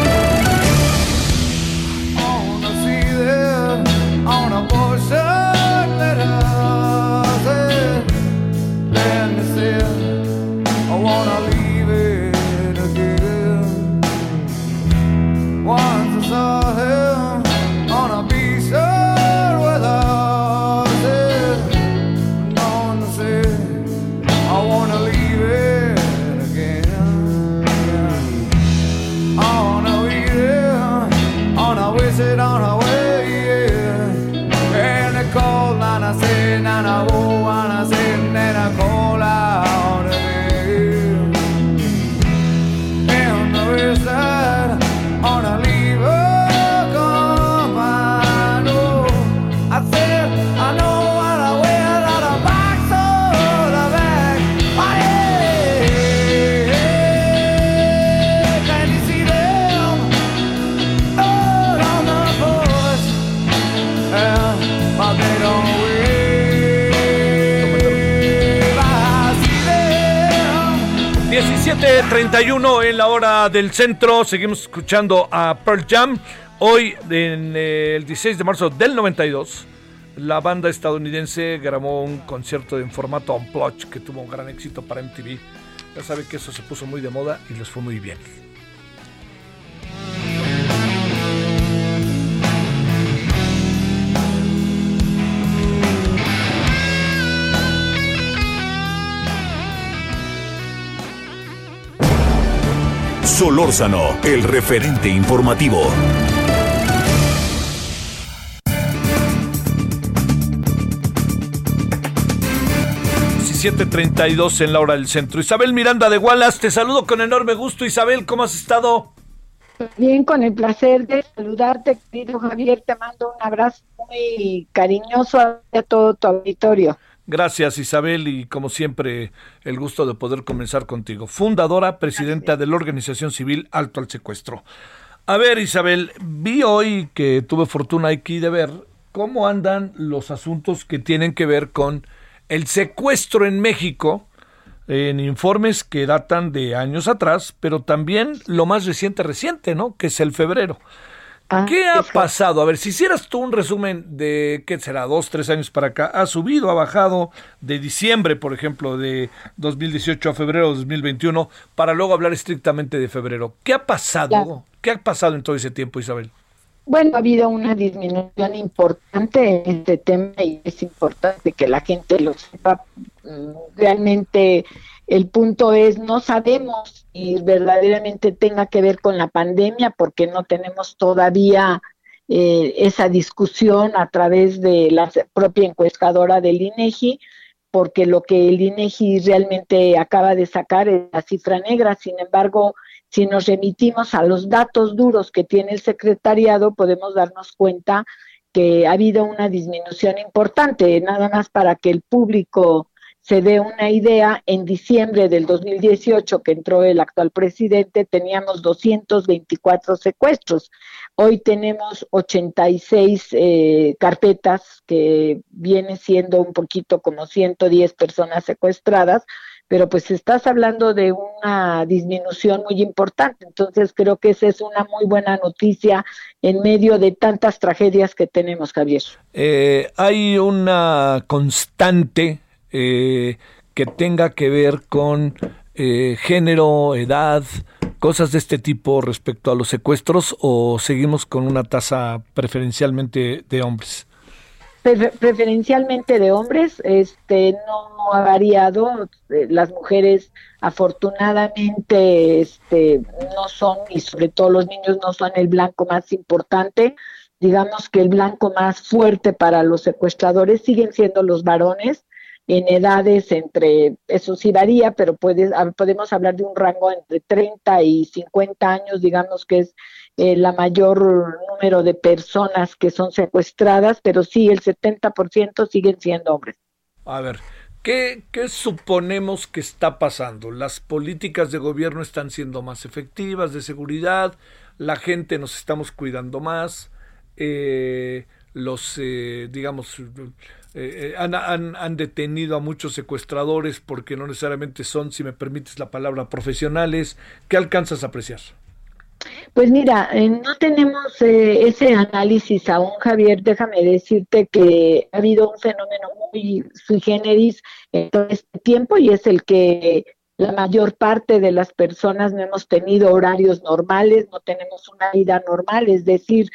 Del centro. Seguimos escuchando a Pearl Jam. Hoy, en eh, el 16 de marzo del 92, la banda estadounidense grabó un concierto en formato unplugged que tuvo un gran éxito para MTV. Ya sabe que eso se puso muy de moda y les fue muy bien. Solórzano, el referente informativo. 17:32 en la hora del centro. Isabel Miranda de Gualas, te saludo con enorme gusto. Isabel, ¿cómo has estado? Bien, con el placer de saludarte, querido Javier. Te mando un abrazo muy cariñoso a todo tu auditorio. Gracias Isabel y como siempre el gusto de poder comenzar contigo. Fundadora, presidenta de la organización civil Alto al Secuestro. A ver Isabel, vi hoy que tuve fortuna aquí de ver cómo andan los asuntos que tienen que ver con el secuestro en México en informes que datan de años atrás, pero también lo más reciente reciente, ¿no? Que es el febrero. Ah, ¿Qué ha pasado? A ver, si hicieras tú un resumen de, ¿qué será? Dos, tres años para acá. ¿Ha subido, ha bajado de diciembre, por ejemplo, de 2018 a febrero de 2021, para luego hablar estrictamente de febrero? ¿Qué ha pasado? ¿Qué ha pasado en todo ese tiempo, Isabel? Bueno, ha habido una disminución importante en este tema y es importante que la gente lo sepa. Mm, realmente el punto es, no sabemos si verdaderamente tenga que ver con la pandemia porque no tenemos todavía eh, esa discusión a través de la propia encuestadora del INEGI, porque lo que el INEGI realmente acaba de sacar es la cifra negra. Sin embargo, si nos remitimos a los datos duros que tiene el secretariado, podemos darnos cuenta que ha habido una disminución importante, nada más para que el público se dé una idea, en diciembre del 2018 que entró el actual presidente teníamos 224 secuestros. Hoy tenemos 86 eh, carpetas que viene siendo un poquito como 110 personas secuestradas, pero pues estás hablando de una disminución muy importante. Entonces creo que esa es una muy buena noticia en medio de tantas tragedias que tenemos, Javier. Eh, hay una constante eh, que tenga que ver con eh, género, edad, cosas de este tipo respecto a los secuestros o seguimos con una tasa preferencialmente de hombres? preferencialmente de hombres, este no ha variado, eh, las mujeres afortunadamente este no son y sobre todo los niños no son el blanco más importante, digamos que el blanco más fuerte para los secuestradores siguen siendo los varones en edades entre, eso sí varía, pero puede, podemos hablar de un rango entre 30 y 50 años, digamos que es eh, la mayor número de personas que son secuestradas, pero sí, el 70% siguen siendo hombres. A ver, ¿qué, ¿qué suponemos que está pasando? Las políticas de gobierno están siendo más efectivas, de seguridad, la gente nos estamos cuidando más, eh, los, eh, digamos, han, han, han, detenido a muchos secuestradores porque no necesariamente son, si me permites la palabra, profesionales. ¿Qué alcanzas a apreciar? Pues mira, eh, no tenemos eh, ese análisis aún, Javier. Déjame decirte que ha habido un fenómeno muy sui generis en todo este tiempo y es el que la mayor parte de las personas no hemos tenido horarios normales, no tenemos una vida normal, es decir,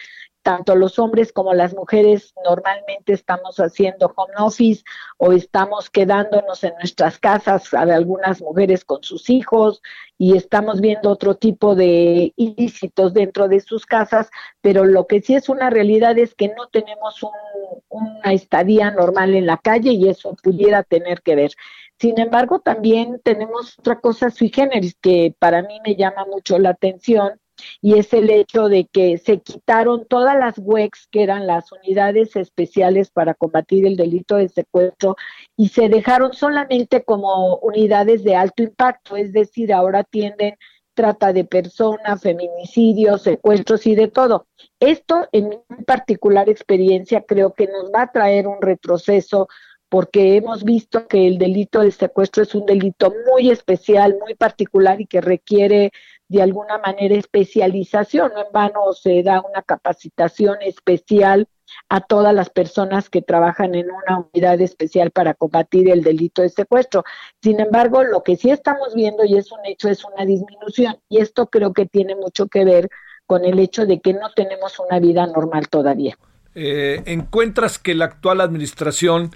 tanto los hombres como las mujeres normalmente estamos haciendo home office o estamos quedándonos en nuestras casas, algunas mujeres con sus hijos y estamos viendo otro tipo de ilícitos dentro de sus casas, pero lo que sí es una realidad es que no tenemos una estadía normal en la calle y eso pudiera tener que ver. Sin embargo, también tenemos otra cosa sui generis que para mí me llama mucho la atención y es el hecho de que se quitaron todas las WEX, que eran las unidades especiales para combatir el delito de secuestro, y se dejaron solamente como unidades de alto impacto, es decir, ahora tienden trata de personas, feminicidios, secuestros y de todo. Esto, en mi particular experiencia, creo que nos va a traer un retroceso porque hemos visto que el delito de secuestro es un delito muy especial, muy particular y que requiere de alguna manera especialización, no en vano se da una capacitación especial a todas las personas que trabajan en una unidad especial para combatir el delito de secuestro. Sin embargo, lo que sí estamos viendo y es un hecho es una disminución y esto creo que tiene mucho que ver con el hecho de que no tenemos una vida normal todavía. Eh, ¿Encuentras que la actual administración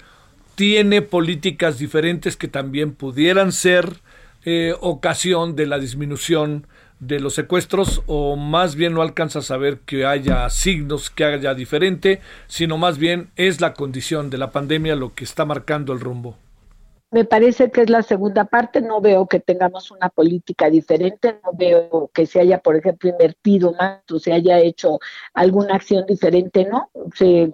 tiene políticas diferentes que también pudieran ser eh, ocasión de la disminución de los secuestros o más bien no alcanza a saber que haya signos que haya diferente, sino más bien es la condición de la pandemia lo que está marcando el rumbo. Me parece que es la segunda parte, no veo que tengamos una política diferente, no veo que se haya, por ejemplo, invertido más o se haya hecho alguna acción diferente, ¿no? Se,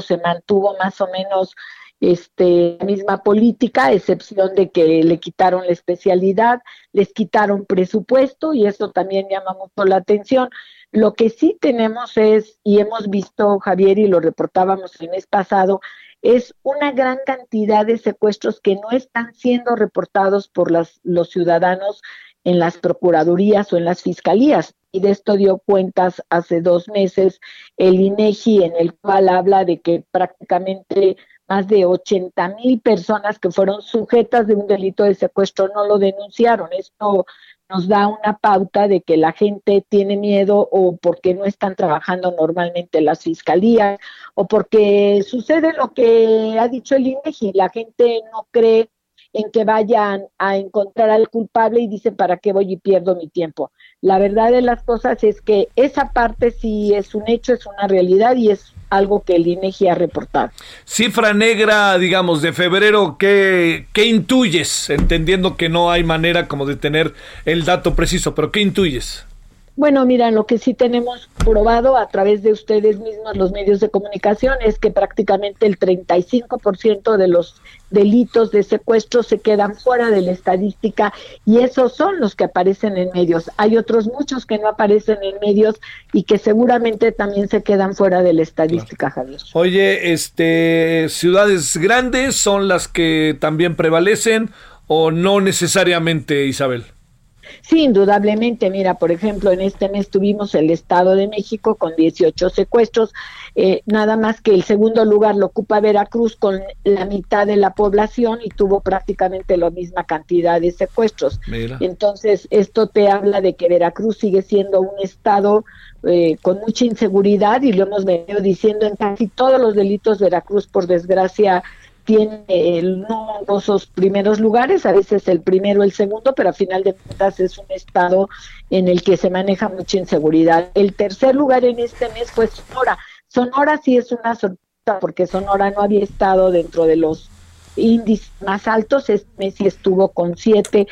se mantuvo más o menos este, misma política, a excepción de que le quitaron la especialidad, les quitaron presupuesto y eso también llama mucho la atención. Lo que sí tenemos es, y hemos visto, Javier, y lo reportábamos el mes pasado, es una gran cantidad de secuestros que no están siendo reportados por las, los ciudadanos en las procuradurías o en las fiscalías. Y de esto dio cuentas hace dos meses el INEGI, en el cual habla de que prácticamente más de 80 mil personas que fueron sujetas de un delito de secuestro no lo denunciaron. Esto nos da una pauta de que la gente tiene miedo o porque no están trabajando normalmente las fiscalías o porque sucede lo que ha dicho el INEGI, la gente no cree en que vayan a encontrar al culpable y dicen para qué voy y pierdo mi tiempo. La verdad de las cosas es que esa parte sí es un hecho, es una realidad y es algo que el INEGI ha reportado. Cifra negra, digamos, de febrero, ¿qué, ¿qué intuyes? Entendiendo que no hay manera como de tener el dato preciso, pero ¿qué intuyes? Bueno, mira, lo que sí tenemos probado a través de ustedes mismos, los medios de comunicación, es que prácticamente el 35% de los delitos de secuestro se quedan fuera de la estadística y esos son los que aparecen en medios. Hay otros muchos que no aparecen en medios y que seguramente también se quedan fuera de la estadística, Javier. Oye, este, ciudades grandes son las que también prevalecen o no necesariamente, Isabel. Sí, indudablemente. Mira, por ejemplo, en este mes tuvimos el Estado de México con 18 secuestros, eh, nada más que el segundo lugar lo ocupa Veracruz con la mitad de la población y tuvo prácticamente la misma cantidad de secuestros. Entonces, esto te habla de que Veracruz sigue siendo un Estado eh, con mucha inseguridad y lo hemos venido diciendo en casi todos los delitos. Veracruz, por desgracia, tiene el, no esos primeros lugares, a veces el primero, el segundo, pero a final de cuentas es un estado en el que se maneja mucha inseguridad. El tercer lugar en este mes fue Sonora. Sonora sí es una sorpresa porque Sonora no había estado dentro de los índices más altos, este mes sí estuvo con siete,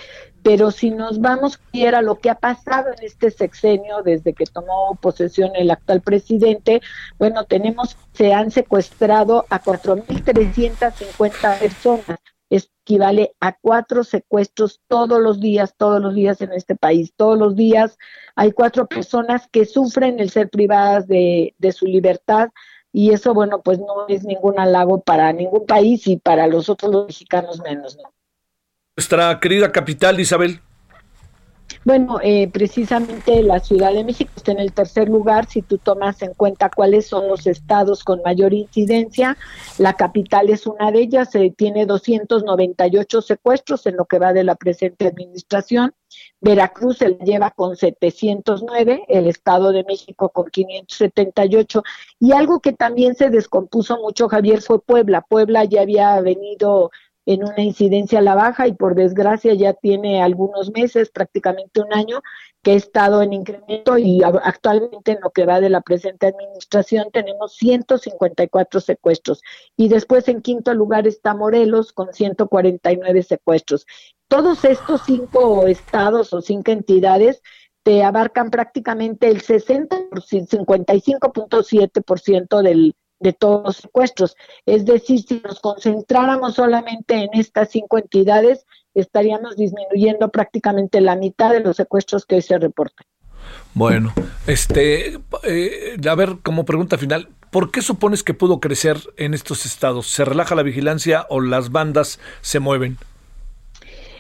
pero si nos vamos a lo que ha pasado en este sexenio desde que tomó posesión el actual presidente, bueno, tenemos, se han secuestrado a 4.350 personas. equivale a cuatro secuestros todos los días, todos los días en este país. Todos los días hay cuatro personas que sufren el ser privadas de, de su libertad y eso, bueno, pues no es ningún halago para ningún país y para los otros los mexicanos menos, ¿no? Nuestra querida capital, Isabel? Bueno, eh, precisamente la Ciudad de México está en el tercer lugar si tú tomas en cuenta cuáles son los estados con mayor incidencia. La capital es una de ellas, eh, tiene 298 secuestros en lo que va de la presente administración. Veracruz se lleva con 709, el Estado de México con 578. Y algo que también se descompuso mucho, Javier, fue Puebla. Puebla ya había venido en una incidencia a la baja y por desgracia ya tiene algunos meses, prácticamente un año, que ha estado en incremento y actualmente en lo que va de la presente administración tenemos 154 secuestros. Y después en quinto lugar está Morelos con 149 secuestros. Todos estos cinco estados o cinco entidades te abarcan prácticamente el 60, 55.7% del de todos los secuestros. Es decir, si nos concentráramos solamente en estas cinco entidades, estaríamos disminuyendo prácticamente la mitad de los secuestros que hoy se reportan. Bueno, este, eh, a ver, como pregunta final, ¿por qué supones que pudo crecer en estos estados? ¿Se relaja la vigilancia o las bandas se mueven?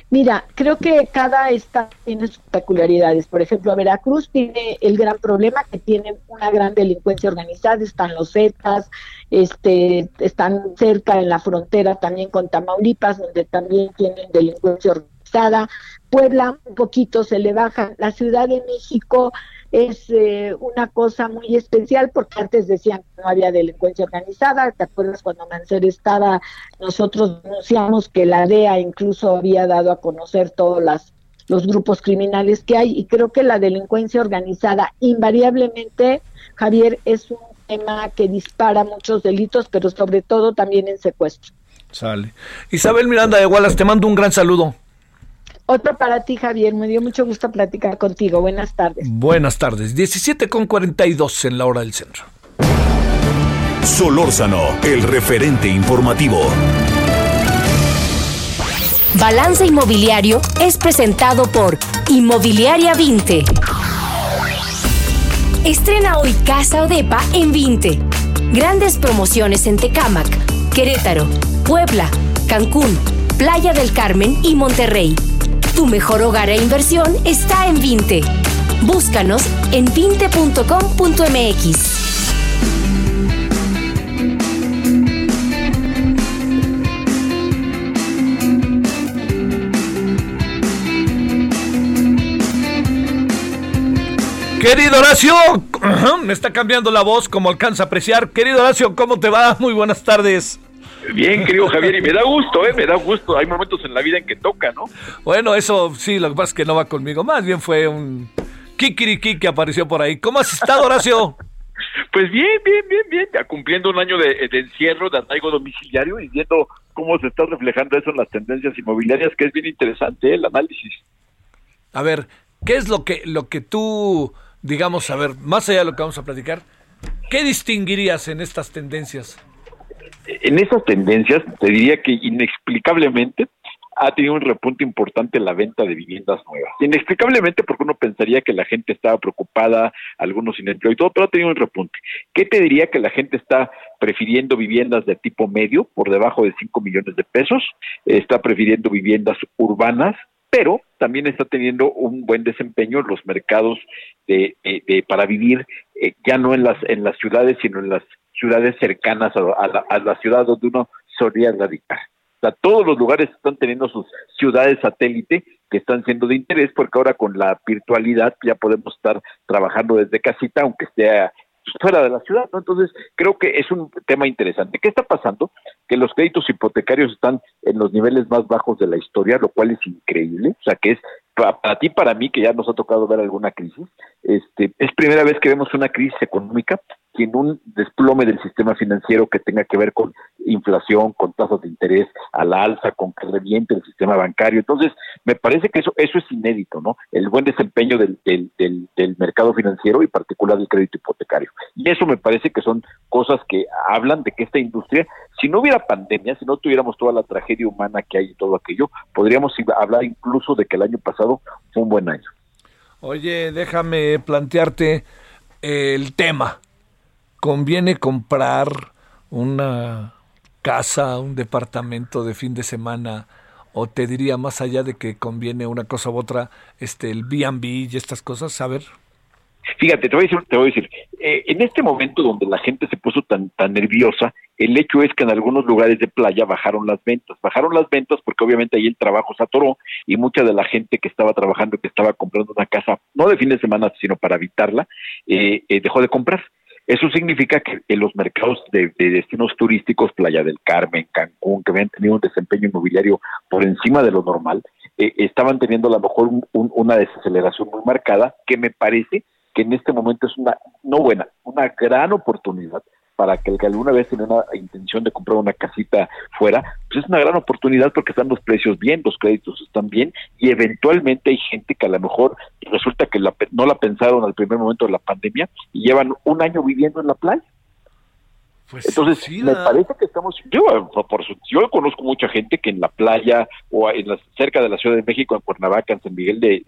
Mira, creo que cada estado tiene sus peculiaridades. Por ejemplo, Veracruz tiene el gran problema que tiene una gran delincuencia organizada, están los Zetas, este, están cerca en la frontera también con Tamaulipas, donde también tienen delincuencia organizada. Puebla un poquito se le baja. La Ciudad de México es eh, una cosa muy especial porque antes decían que no había delincuencia organizada. ¿Te acuerdas cuando Mancer estaba? Nosotros denunciamos que la DEA incluso había dado a conocer todos los grupos criminales que hay y creo que la delincuencia organizada invariablemente, Javier, es un tema que dispara muchos delitos, pero sobre todo también en secuestro. Sale. Isabel Miranda de Wallace, te mando un gran saludo. Otro para ti, Javier. Me dio mucho gusto platicar contigo. Buenas tardes. Buenas tardes. 17 con 42 en la hora del centro. Solórzano, el referente informativo. Balance Inmobiliario es presentado por Inmobiliaria 20. Estrena hoy Casa Odepa en 20. Grandes promociones en Tecámac, Querétaro, Puebla, Cancún, Playa del Carmen y Monterrey. Tu mejor hogar e inversión está en Vinte. Búscanos en vinte.com.mx. Querido Horacio, (clears throat) me está cambiando la voz como alcanza a apreciar. Querido Horacio, ¿cómo te va? Muy buenas tardes. Bien, querido Javier, y me da gusto, ¿eh? Me da gusto. Hay momentos en la vida en que toca, ¿no? Bueno, eso sí, lo que pasa es que no va conmigo. Más bien fue un kikiriki que apareció por ahí. ¿Cómo has estado, Horacio? (laughs) Pues bien, bien, bien, bien. Ya cumpliendo un año de, encierro, de arraigo domiciliario y viendo cómo se está reflejando eso en las tendencias inmobiliarias, que es bien interesante ¿eh? el análisis. A ver, ¿qué es lo que, lo que tú digamos, a ver, más allá de lo que vamos a platicar, ¿qué distinguirías en estas tendencias? En esas tendencias, te diría que inexplicablemente ha tenido un repunte importante la venta de viviendas nuevas. Inexplicablemente porque uno pensaría que la gente estaba preocupada, algunos sin empleo y todo, pero ha tenido un repunte. ¿Qué te diría que la gente está prefiriendo viviendas de tipo medio, por debajo de 5 millones de pesos? Está prefiriendo viviendas urbanas, pero también está teniendo un buen desempeño en los mercados de, para vivir, eh, ya no en las, en las ciudades, sino en las ciudades cercanas a, la, a la ciudad donde uno solía radicar todos los lugares están teniendo sus ciudades satélite que están siendo de interés porque ahora con la virtualidad ya podemos estar trabajando desde casita, aunque esté fuera de la ciudad, ¿no? Entonces, creo que es un tema interesante. ¿Qué está pasando? Que los créditos hipotecarios están en los niveles más bajos de la historia, lo cual es increíble, o sea, que es para, para ti, para mí, que ya nos ha tocado ver alguna crisis, este, es primera vez que vemos una crisis económica sin un desplome del sistema financiero que tenga que ver con inflación, con tasas de interés a la alza, con que reviente el sistema bancario. Entonces, me parece que eso, eso es inédito, ¿no? El buen desempeño del, del, del, mercado financiero y particular del crédito hipotecario. Y eso me parece que son cosas que hablan de que esta industria, si no hubiera pandemia, si no tuviéramos toda la tragedia humana que hay y todo aquello, podríamos hablar incluso de que el año pasado fue un buen año. Oye, déjame plantearte el tema conviene comprar una casa, un departamento de fin de semana o te diría más allá de que conviene una cosa u otra, este el B&B y estas cosas, a ver. Fíjate, te voy a decir, te voy a decir, eh, en este momento donde la gente se puso tan tan nerviosa, el hecho es que en algunos lugares de playa bajaron las ventas, bajaron las ventas porque obviamente ahí el trabajo se atoró y mucha de la gente que estaba trabajando, que estaba comprando una casa, no de fin de semana, sino para habitarla, eh, eh, dejó de comprar. Eso significa que en los mercados de, destinos turísticos, Playa del Carmen, Cancún, que habían tenido un desempeño inmobiliario por encima de lo normal, eh, estaban teniendo a lo mejor una desaceleración muy marcada, que me parece que en este momento es una, no buena, una gran oportunidad para que el que alguna vez tiene una intención de comprar una casita fuera, pues es una gran oportunidad porque están los precios bien, los créditos están bien y eventualmente hay gente que a lo mejor resulta que no la pensaron al primer momento de la pandemia y llevan un año viviendo en la playa. Pues Entonces, me parece que estamos, yo, por, yo conozco mucha gente que en la playa o en la, cerca de la Ciudad de México, en Cuernavaca, en San Miguel de,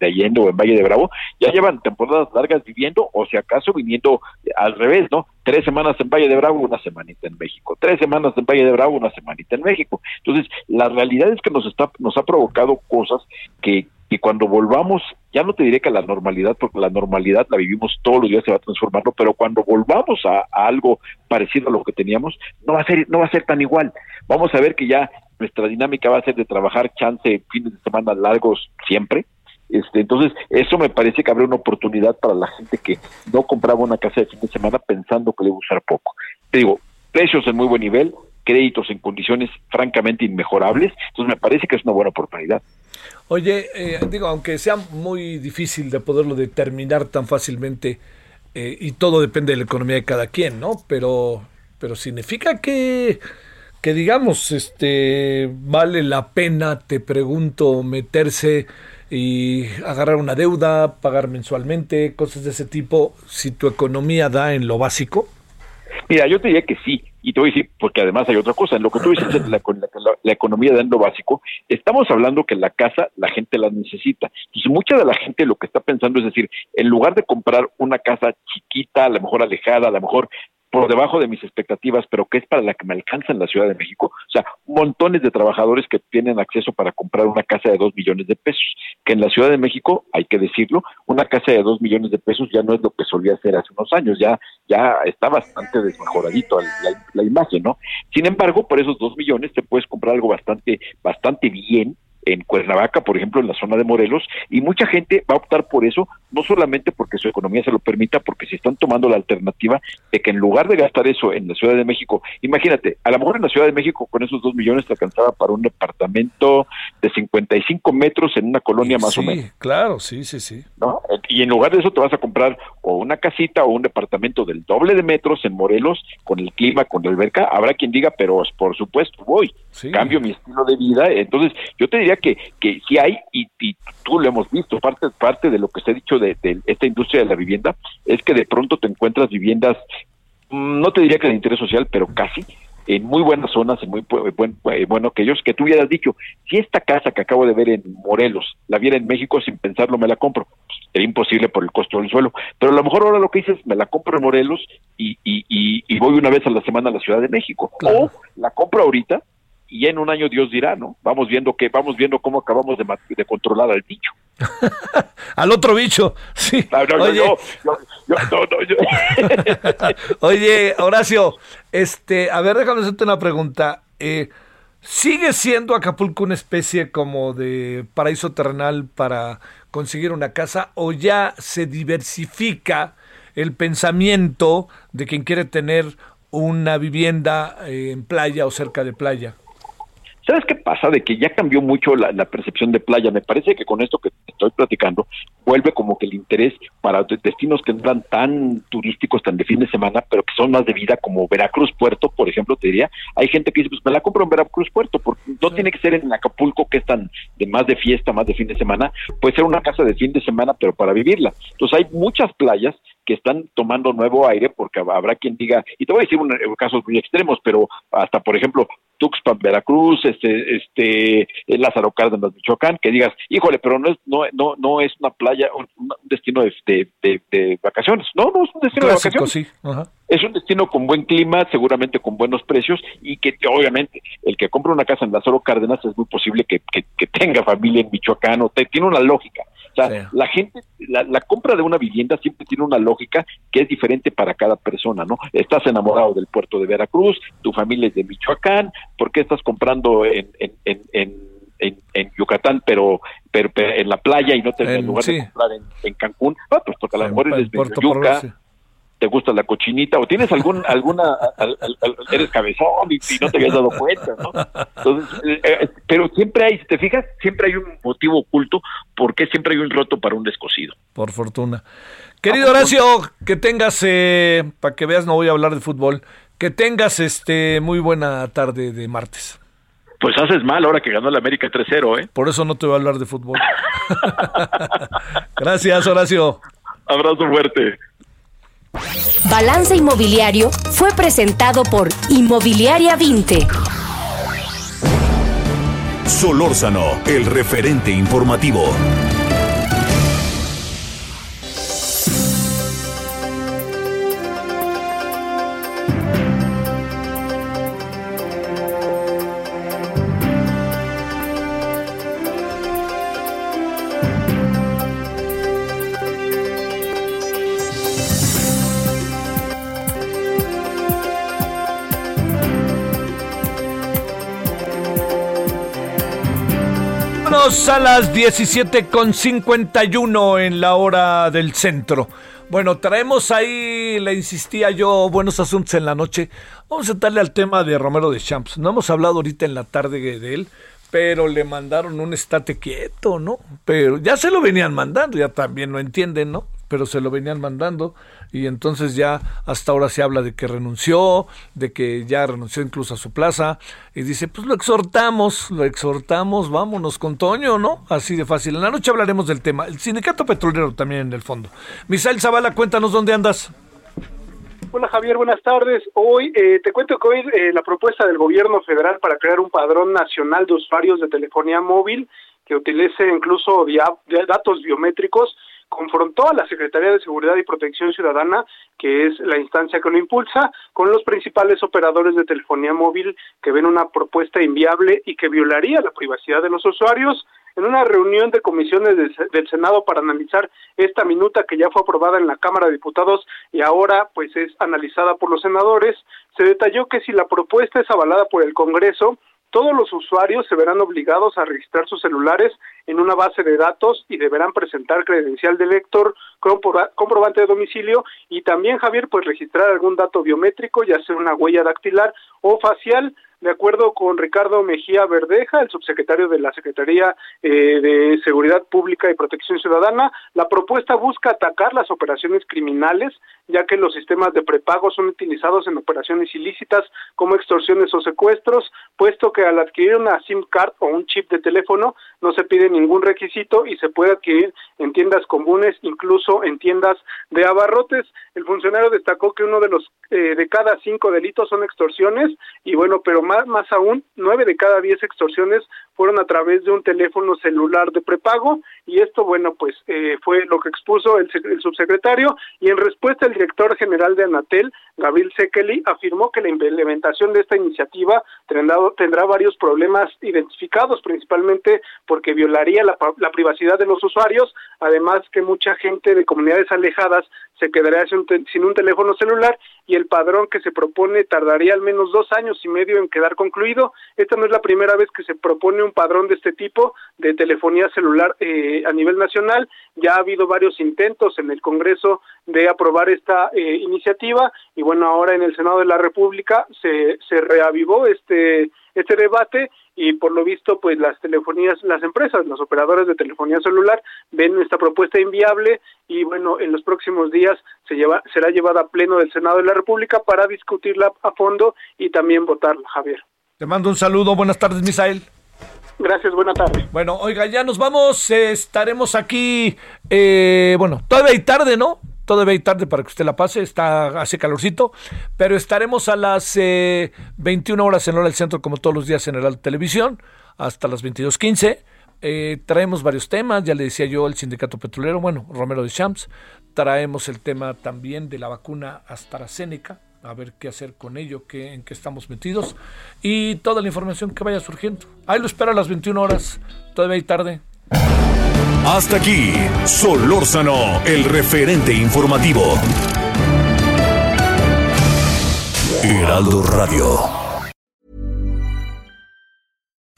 Allende, o en Valle de Bravo, ya llevan temporadas largas viviendo o si acaso viniendo al revés, ¿no? Tres semanas en Valle de Bravo, una semanita en México. Tres semanas en Valle de Bravo, una semanita en México. Entonces, la realidad es que nos está, nos ha provocado cosas que, y cuando volvamos, ya no te diré que la normalidad, porque la normalidad la vivimos todos los días, se va transformando, pero cuando volvamos a, algo parecido a lo que teníamos, no va a ser, no va a ser tan igual. Vamos a ver que ya nuestra dinámica va a ser de trabajar chance fines de semana largos siempre. Este, entonces, eso me parece que habrá una oportunidad para la gente que no compraba una casa de fin de semana pensando que le iba a usar poco. Te digo, precios en muy buen nivel, créditos en condiciones francamente inmejorables, entonces me parece que es una buena oportunidad. Oye, eh, digo, aunque sea muy difícil de poderlo determinar tan fácilmente, eh, y todo depende de la economía de cada quien, ¿no? Pero, pero significa que, que digamos, este, vale la pena, te pregunto, meterse y agarrar una deuda, pagar mensualmente, cosas de ese tipo, si tu economía da en lo básico. Mira, yo te diría que sí, y te voy a decir, porque además hay otra cosa, en lo que tú dices, la, la, la, economía de lo básico, estamos hablando que la casa la gente la necesita. Entonces, mucha de la gente lo que está pensando es decir, en lugar de comprar una casa chiquita, a lo mejor alejada, a lo mejor por debajo de mis expectativas, pero que es para la que me alcanza en la Ciudad de México. O sea, montones de trabajadores que tienen acceso para comprar una casa de dos millones de pesos, que en la Ciudad de México, hay que decirlo, una casa de dos millones de pesos ya no es lo que solía ser hace unos años, ya, ya está bastante desmejoradito la, la imagen, ¿no? Sin embargo, por esos dos millones te puedes comprar algo bastante, bastante bien, en Cuernavaca, por ejemplo, en la zona de Morelos, y mucha gente va a optar por eso, no solamente porque su economía se lo permita, porque se están tomando la alternativa de que en lugar de gastar eso en la Ciudad de México, imagínate, a lo mejor en la Ciudad de México con esos dos millones te alcanzaba para un departamento de 55 metros en una colonia más o menos. claro, sí, sí, sí. ¿No? Y en lugar de eso te vas a comprar o una casita o un departamento del doble de metros en Morelos, con el clima, con la alberca, habrá quien diga, pero por supuesto voy, cambio mi estilo de vida, entonces yo te diría que, que sí hay, y, y tú lo hemos visto, parte, parte de lo que se ha dicho de, de esta industria de la vivienda, es que de pronto te encuentras viviendas, mm, no te diría que de interés social, pero casi, en muy buenas zonas, en muy bu- buen, eh, bueno aquellos que tú hubieras dicho, si esta casa que acabo de ver en Morelos la viera en México sin pensarlo me la compro, era imposible por el costo del suelo, pero a lo mejor ahora lo que dices me la compro en Morelos y, y, y, y voy una vez a la semana a la Ciudad de México, o la compro ahorita y en un año Dios dirá, ¿no? Vamos viendo que vamos viendo cómo acabamos de, de controlar al bicho. (laughs) Al otro bicho. Sí. No, no, Oye, yo- yo- yo- (laughs) Oye, Horacio, este, a ver, déjame hacerte una pregunta. Eh, ¿Sigue siendo Acapulco una especie como de paraíso terrenal para conseguir una casa o ya se diversifica el pensamiento de quien quiere tener una vivienda eh, en playa o cerca de playa? ¿Sabes qué pasa? De que ya cambió mucho la, la percepción de playa. Me parece que con esto que estoy platicando, vuelve como que el interés para de- destinos que no eran tan turísticos, tan de fin de semana, pero que son más de vida, como Veracruz, Puerto, por ejemplo, te diría. Hay gente que dice, pues me la compro en Veracruz, Puerto, porque no tiene que ser en Acapulco, que es tan de más de fiesta, más de fin de semana. Puede ser una casa de fin de semana, pero para vivirla. Entonces hay muchas playas que están tomando nuevo aire, porque habrá quien diga, y te voy a decir un- eh, casos muy extremos, pero hasta, por ejemplo, Tuxpan, Veracruz, este, este, eh, Lázaro Cárdenas, Michoacán, que digas, híjole, pero no es, no, no, no es una playa, un, un destino de, de, de- de vacaciones. No, no es un destino Clásico, de vacaciones. sí. Ajá. Es un destino con buen clima, seguramente con buenos precios y que obviamente el que compra una casa en Lázaro Cárdenas es muy posible que, que- que tenga familia en Michoacán o te- tiene una lógica. O sea, la gente, la, la compra de una vivienda siempre tiene una lógica que es diferente para cada persona, ¿no? Estás enamorado del puerto de Veracruz, tu familia es de Michoacán, ¿por qué estás comprando en, en, en, en, en- en Yucatán, pero, pero, pero en la playa y no te, en, lugar sí. de comprar en, en Cancún? Ah, pues porque a lo mejor eres yuca, sí. Te gusta la cochinita o tienes algún (laughs) alguna al- al- al- eres cabezón y, y no te habías dado cuenta no entonces eh, eh, pero siempre hay si te fijas siempre hay un motivo oculto porque siempre hay un roto para un descosido Por fortuna. Querido Horacio, que tengas, eh, para que veas, no voy a hablar de fútbol, que tengas este muy buena tarde de martes. pues haces mal ahora que ganó el América 3-0 eh Por eso no te voy a hablar de fútbol. (laughs) Gracias, Horacio. abrazo fuerte Balance Inmobiliario fue presentado por Inmobiliaria 20. Solórzano, el referente informativo. Vámonos a las 17.51 en la hora del centro. Bueno, traemos ahí, le insistía yo, buenos asuntos en la noche. Vamos a darle al tema de Romero de Champs. No hemos hablado ahorita en la tarde de él, pero le mandaron un estate quieto, ¿no? Pero ya se lo venían mandando, ya también lo entienden, ¿no? Pero se lo venían mandando y entonces ya hasta ahora se habla de que renunció, de que ya renunció incluso a su plaza y dice, pues lo exhortamos, lo exhortamos, vámonos con Toño, ¿no? Así de fácil. En la noche hablaremos del tema. El sindicato petrolero también en el fondo. Misael Zavala, cuéntanos dónde andas. Hola Javier, buenas tardes. Hoy eh, te cuento que hoy eh, la propuesta del gobierno federal para crear un padrón nacional de usuarios de telefonía móvil que utilice incluso datos biométricos confrontó a la Secretaría de Seguridad y Protección Ciudadana, que es la instancia que lo impulsa, con los principales operadores de telefonía móvil que ven una propuesta inviable y que violaría la privacidad de los usuarios. En una reunión de comisiones de- del Senado para analizar esta minuta que ya fue aprobada en la Cámara de Diputados y ahora pues es analizada por los senadores, se detalló que si la propuesta es avalada por el Congreso, todos los usuarios se verán obligados a registrar sus celulares en una base de datos y deberán presentar credencial de lector, comproba- comprobante de domicilio y también, Javier, pues registrar algún dato biométrico, ya sea una huella dactilar o facial. De acuerdo con Ricardo Mejía Verdeja, el subsecretario de la Secretaría eh, de Seguridad Pública y Protección Ciudadana, la propuesta busca atacar las operaciones criminales ya que los sistemas de prepago son utilizados en operaciones ilícitas como extorsiones o secuestros, puesto que al adquirir una SIM card o un chip de teléfono no se pide ningún requisito y se puede adquirir en tiendas comunes, incluso en tiendas de abarrotes. El funcionario destacó que uno de los eh, de cada cinco delitos son extorsiones y bueno, pero más, más aún, nueve de cada diez extorsiones fueron a través de un teléfono celular de prepago y esto, bueno, pues eh, fue lo que expuso el, el, subsecretario y en respuesta el director general de Anatel, Gabriel Sekeli, afirmó que la implementación de esta iniciativa tendrá, tendrá varios problemas identificados, principalmente porque violaría la, la privacidad de los usuarios, además que mucha gente de comunidades alejadas se quedaría sin, un teléfono celular y el padrón que se propone tardaría al menos dos años y medio en quedar concluido. Esta no es la primera vez que se propone un padrón de este tipo de telefonía celular eh, a nivel nacional. Ya ha habido varios intentos en el Congreso de aprobar esta eh, iniciativa y bueno, ahora en el Senado de la República se, se reavivó este este debate y por lo visto pues las telefonías las empresas los operadores de telefonía celular ven esta propuesta inviable y bueno en los próximos días se lleva será llevada a pleno del Senado de la República para discutirla a fondo y también votarla Javier. Te mando un saludo. Buenas tardes Misael Gracias, buena tarde. Bueno, oiga, ya nos vamos, estaremos aquí, eh, bueno, todavía hay tarde, ¿no? Todavía hay tarde para que usted la pase, está hace calorcito, pero estaremos a las eh, 21 horas en hora del centro, como todos los días en el Televisión, hasta las 22.15. Eh, traemos varios temas, ya le decía yo, el sindicato petrolero, bueno, Romero de Champs. Traemos el tema también de la vacuna AstraZeneca, a ver qué hacer con ello, qué, en qué estamos metidos y toda la información que vaya surgiendo. Ahí lo espero a las 21 horas, todavía hay tarde. Hasta aquí, Solórzano, el referente informativo. Heraldo Radio.